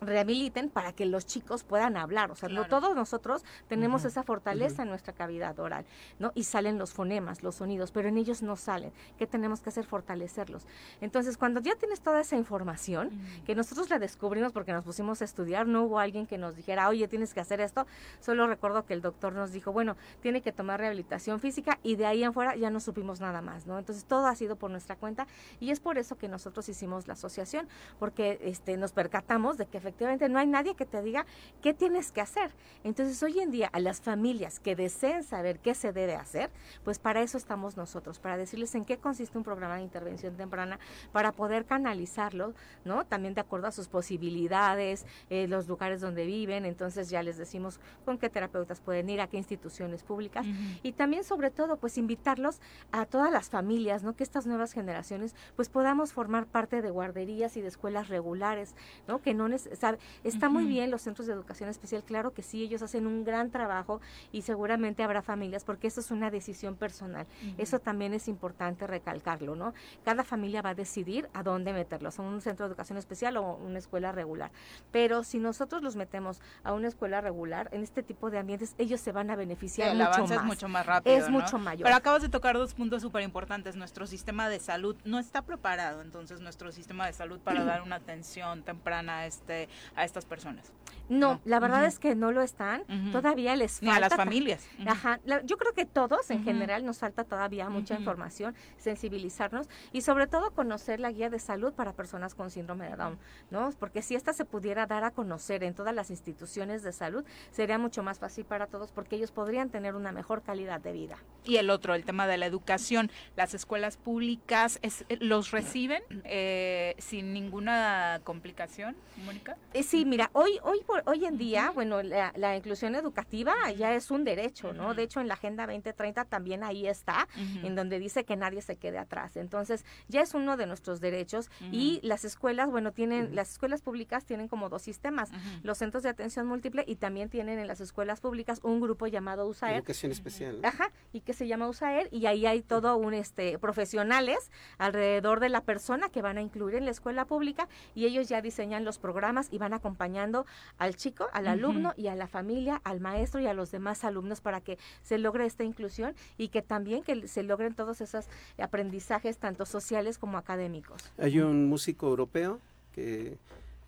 S17: rehabiliten para que los chicos puedan hablar. O sea, no todos nosotros tenemos esa fortaleza en nuestra cavidad oral, ¿no? Y salen los fonemas, los sonidos, pero en ellos no salen. ¿Qué tenemos que hacer? Fortalecerlos. Entonces, cuando ya tienes toda esa información, que nosotros la descubrimos porque nos pusimos a estudiar, no hubo alguien que nos dijera, oye, tienes que hacer esto. Solo recuerdo que el doctor nos dijo, bueno, tiene que tomar rehabilitación física y de ahí en fuera ya no supimos nada más, ¿no? Entonces, todo ha sido por nuestra cuenta y es por eso que nosotros hicimos la asociación, porque este, nos percatamos de que efectivamente no hay nadie que te diga qué tienes que hacer. Entonces, hoy en día, a las familias que deseen saber qué se debe hacer, pues para eso estamos nosotros, para decirles en qué consiste un programa de intervención temprana, para poder canalizarlo, ¿no? También de acuerdo a sus posibilidades, eh, los lugares donde viven, entonces ya les decimos con qué terapeutas pueden ir, a qué instituciones públicas, y también sobre todo, pues invitarlos a todas las familias, ¿no? Que estas nuevas generaciones, pues podamos formar parte de guarderías y de escuelas regulares, ¿no? Que no sabe, está muy bien los centros de educación especial, claro que sí, ellos hacen un gran trabajo y seguramente habrá familias, porque eso es una decisión personal. Eso también es importante recalcarlo, ¿no? Cada familia va a decidir a dónde meterlos, a un centro de educación especial o una escuela regular. Pero si nosotros los metemos a una escuela regular, en este tipo de ambientes, ellos se van a beneficiar
S1: el
S17: mucho
S1: avance
S17: más.
S1: es mucho más rápido.
S17: Es
S1: ¿no?
S17: mucho mayor.
S1: Pero acabas de tocar dos puntos súper importantes. Nuestro sistema de salud no está preparado, entonces, nuestro sistema de salud para dar una atención temprana a, este, a estas personas.
S17: No, la verdad es que no lo están. Todavía les
S1: Ni
S17: falta.
S1: a las familias.
S17: Ajá. la- yo creo que todos en general nos falta todavía mucha información, sensibilizarnos y sobre todo conocer la guía de salud para personas con síndrome de Down, ¿no? Porque si esta se pudiera dar a conocer en todas las instituciones de salud, sería mucho más fácil para todos porque ellos podrían tener una mejor calidad de vida.
S1: Y el otro, el tema de la educación. Las escuelas públicas es- los reciben eh, sin ninguna complicación, Mónica.
S17: Eh, Sí, mira, hoy, hoy, por, hoy en día, bueno, la, la inclusión educativa ya es un derecho, ¿no? De hecho, en la Agenda 2030 también ahí está, en donde dice que nadie se quede atrás. Entonces, ya es uno de nuestros derechos y las escuelas, bueno, tienen, las escuelas públicas tienen como dos sistemas, los centros de atención múltiple y también tienen en las escuelas públicas un grupo llamado USAER.
S5: Educación especial. ¿no?
S17: Ajá, y que se llama USAER y ahí hay todo un este profesionales alrededor de la persona que van a incluir en la escuela pública y ellos ya diseñan los programas y van acompañando al chico, al alumno y a la familia, al maestro y a los demás alumnos para que se logre esta inclusión y que también que se logren todos esos aprendizajes tanto sociales como académicos.
S5: Hay un músico europeo que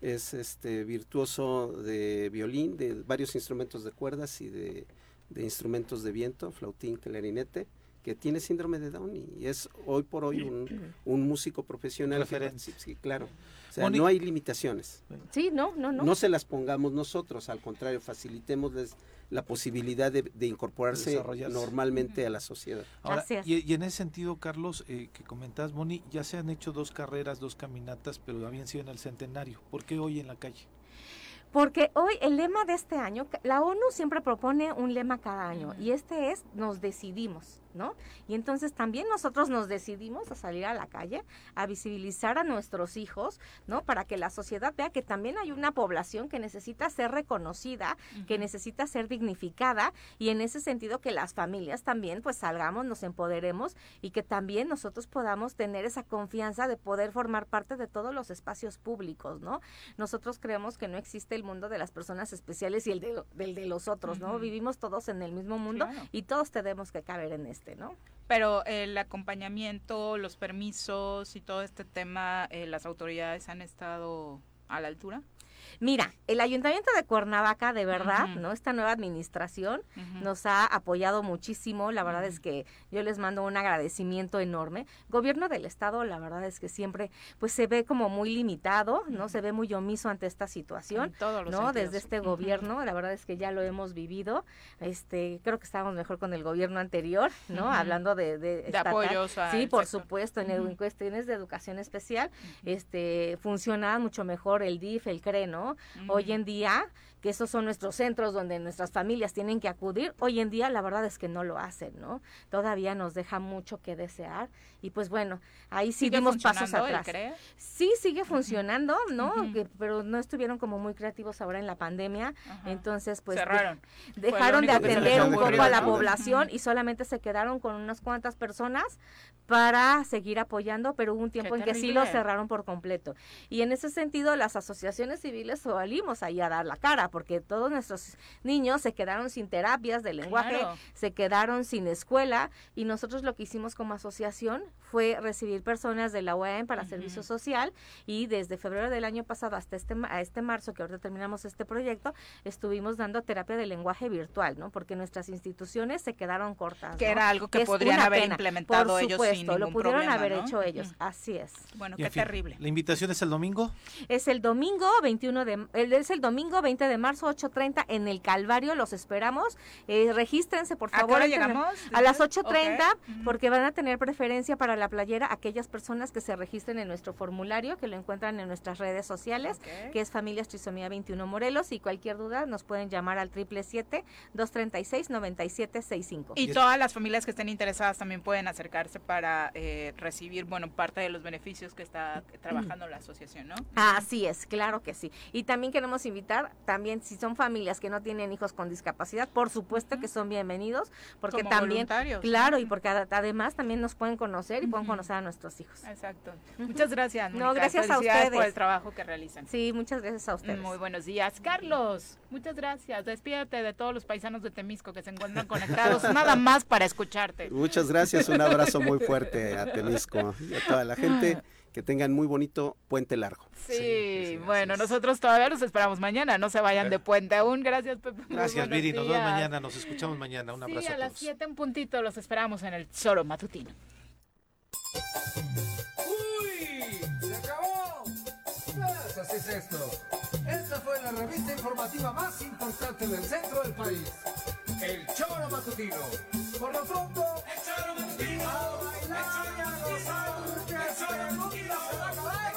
S5: es este virtuoso de violín, de varios instrumentos de cuerdas y de, de instrumentos de viento, flautín, clarinete, que tiene síndrome de Down y es hoy por hoy un, un músico profesional. Sí, claro. O sea, no hay limitaciones.
S17: Sí, no, no, no.
S5: No se las pongamos nosotros, al contrario, facilitémosles la posibilidad de, de incorporarse normalmente a la sociedad.
S2: Ahora, y, y en ese sentido, Carlos, eh, que comentas, Moni, ya se han hecho dos carreras, dos caminatas, pero habían sido en el centenario. ¿Por qué hoy en la calle?
S17: Porque hoy el lema de este año, la ONU siempre propone un lema cada año y este es nos decidimos, ¿no? Y entonces también nosotros nos decidimos a salir a la calle, a visibilizar a nuestros hijos, ¿no? Para que la sociedad vea que también hay una población que necesita ser reconocida, que necesita ser dignificada y en ese sentido que las familias también pues salgamos, nos empoderemos y que también nosotros podamos tener esa confianza de poder formar parte de todos los espacios públicos, ¿no? Nosotros creemos que no existe el mundo de las personas especiales y el de, del de los otros, ¿no? Vivimos todos en el mismo mundo
S1: Claro.
S17: y todos tenemos que caber en este, ¿no?
S1: Pero el acompañamiento, los permisos y todo este tema, eh, las autoridades han estado a la altura.
S17: Mira, el Ayuntamiento de Cuernavaca, de verdad. ¿no? Esta nueva administración nos ha apoyado muchísimo. La verdad es que yo les mando un agradecimiento enorme. Gobierno del Estado, la verdad es que siempre, pues se ve como muy limitado, ¿no? Se ve muy omiso ante esta situación,
S1: En todos los
S17: ¿no?
S1: sentidos.
S17: Desde este gobierno, la verdad es que ya lo hemos vivido. Este, creo que estábamos mejor con el gobierno anterior, ¿no? Hablando de, de, estatal.
S1: apoyos al
S17: Sí, por
S1: sector.
S17: supuesto, en, en cuestiones de educación especial, este, funcionaba mucho mejor el DIF, el CRE, ¿no? Hoy en día, que esos son nuestros centros donde nuestras familias tienen que acudir, hoy en día la verdad es que no lo hacen, ¿no? Todavía nos deja mucho que desear y pues bueno, ahí sí
S1: ¿Sigue
S17: dimos pasos
S1: el
S17: atrás. Sí, sigue funcionando, ¿no? Que- pero no estuvieron como muy creativos ahora en la pandemia, entonces pues
S1: Cerraron.
S17: Dejaron de atender un poco a la población y solamente se quedaron con unas cuantas personas para seguir apoyando, pero hubo un tiempo en que sí lo cerraron por completo. Y en ese sentido, las asociaciones civiles salimos ahí a dar la cara, porque todos nuestros niños se quedaron sin terapias de lenguaje,
S1: Claro.
S17: se quedaron sin escuela, y nosotros lo que hicimos como asociación fue recibir personas de la UAM para servicio social, y desde febrero del año pasado hasta este, ma- a este marzo, que ahorita terminamos este proyecto, estuvimos dando terapia de lenguaje virtual, ¿no? Porque nuestras instituciones se quedaron cortas.
S1: Que
S17: ¿no?
S1: era algo que
S17: es
S1: podrían haber
S17: pena.
S1: implementado
S17: Por
S1: ellos sin
S17: supuesto, lo
S1: ningún
S17: pudieron
S1: problema,
S17: haber
S1: ¿no?
S17: hecho ellos, así es.
S1: Bueno,
S2: Y,
S1: qué
S2: fin,
S1: terrible.
S2: ¿La invitación es el domingo?
S17: Es el domingo 21 de el- es el domingo 20 de marzo 8:30 en el Calvario, los esperamos. Eh, regístrense, por
S1: ¿A qué
S17: favor. a-
S1: llegamos?
S17: A las
S1: Dices,
S17: 8:30
S1: ok. Ujú.
S17: porque van a tener preferencia para la playera aquellas personas que se registren en nuestro formulario, que lo encuentran en nuestras redes sociales, que es Familias Trisomía 21 Morelos y cualquier duda nos pueden llamar al 777 236 9765.
S1: Y todas las familias que estén interesadas también pueden acercarse para eh, recibir, bueno, parte de los beneficios que está trabajando la asociación, ¿no?
S17: Así es, claro que sí. Y también queremos invitar, también si son familias que no tienen hijos con discapacidad, por supuesto que son bienvenidos, porque
S1: Como
S17: también, claro, y porque ad- además también nos pueden conocer y pueden conocer a nuestros hijos.
S1: Exacto. Muchas gracias.
S17: No, gracias a
S1: Felicidades por
S17: ustedes.
S1: el trabajo que realizan.
S17: Sí, muchas gracias a ustedes.
S1: Muy buenos días, Carlos. Muchas gracias. Despídete de todos los paisanos de Temisco que se encuentran conectados, nada más para escucharte.
S5: Muchas gracias, un abrazo muy fuerte a Temisco y a toda la gente. Que tengan muy bonito puente largo.
S1: Sí, bueno, nosotros todavía los esperamos mañana. No se vayan de puente aún. Gracias, Pepe.
S2: Gracias, Viri. Nos vemos mañana. Nos escuchamos mañana. Un
S1: Sí,
S2: abrazo
S1: a
S2: a
S1: las
S2: todos.
S1: 7 en puntito los esperamos en el Zoro Matutino.
S18: ¡Uy! ¡Se acabó! Pues así es esto. Esta fue la revista informativa más importante del centro del país el choro matutino. Por lo pronto, el choro matutino, a bailar y a gozar, que el choro matutino se va a acabar.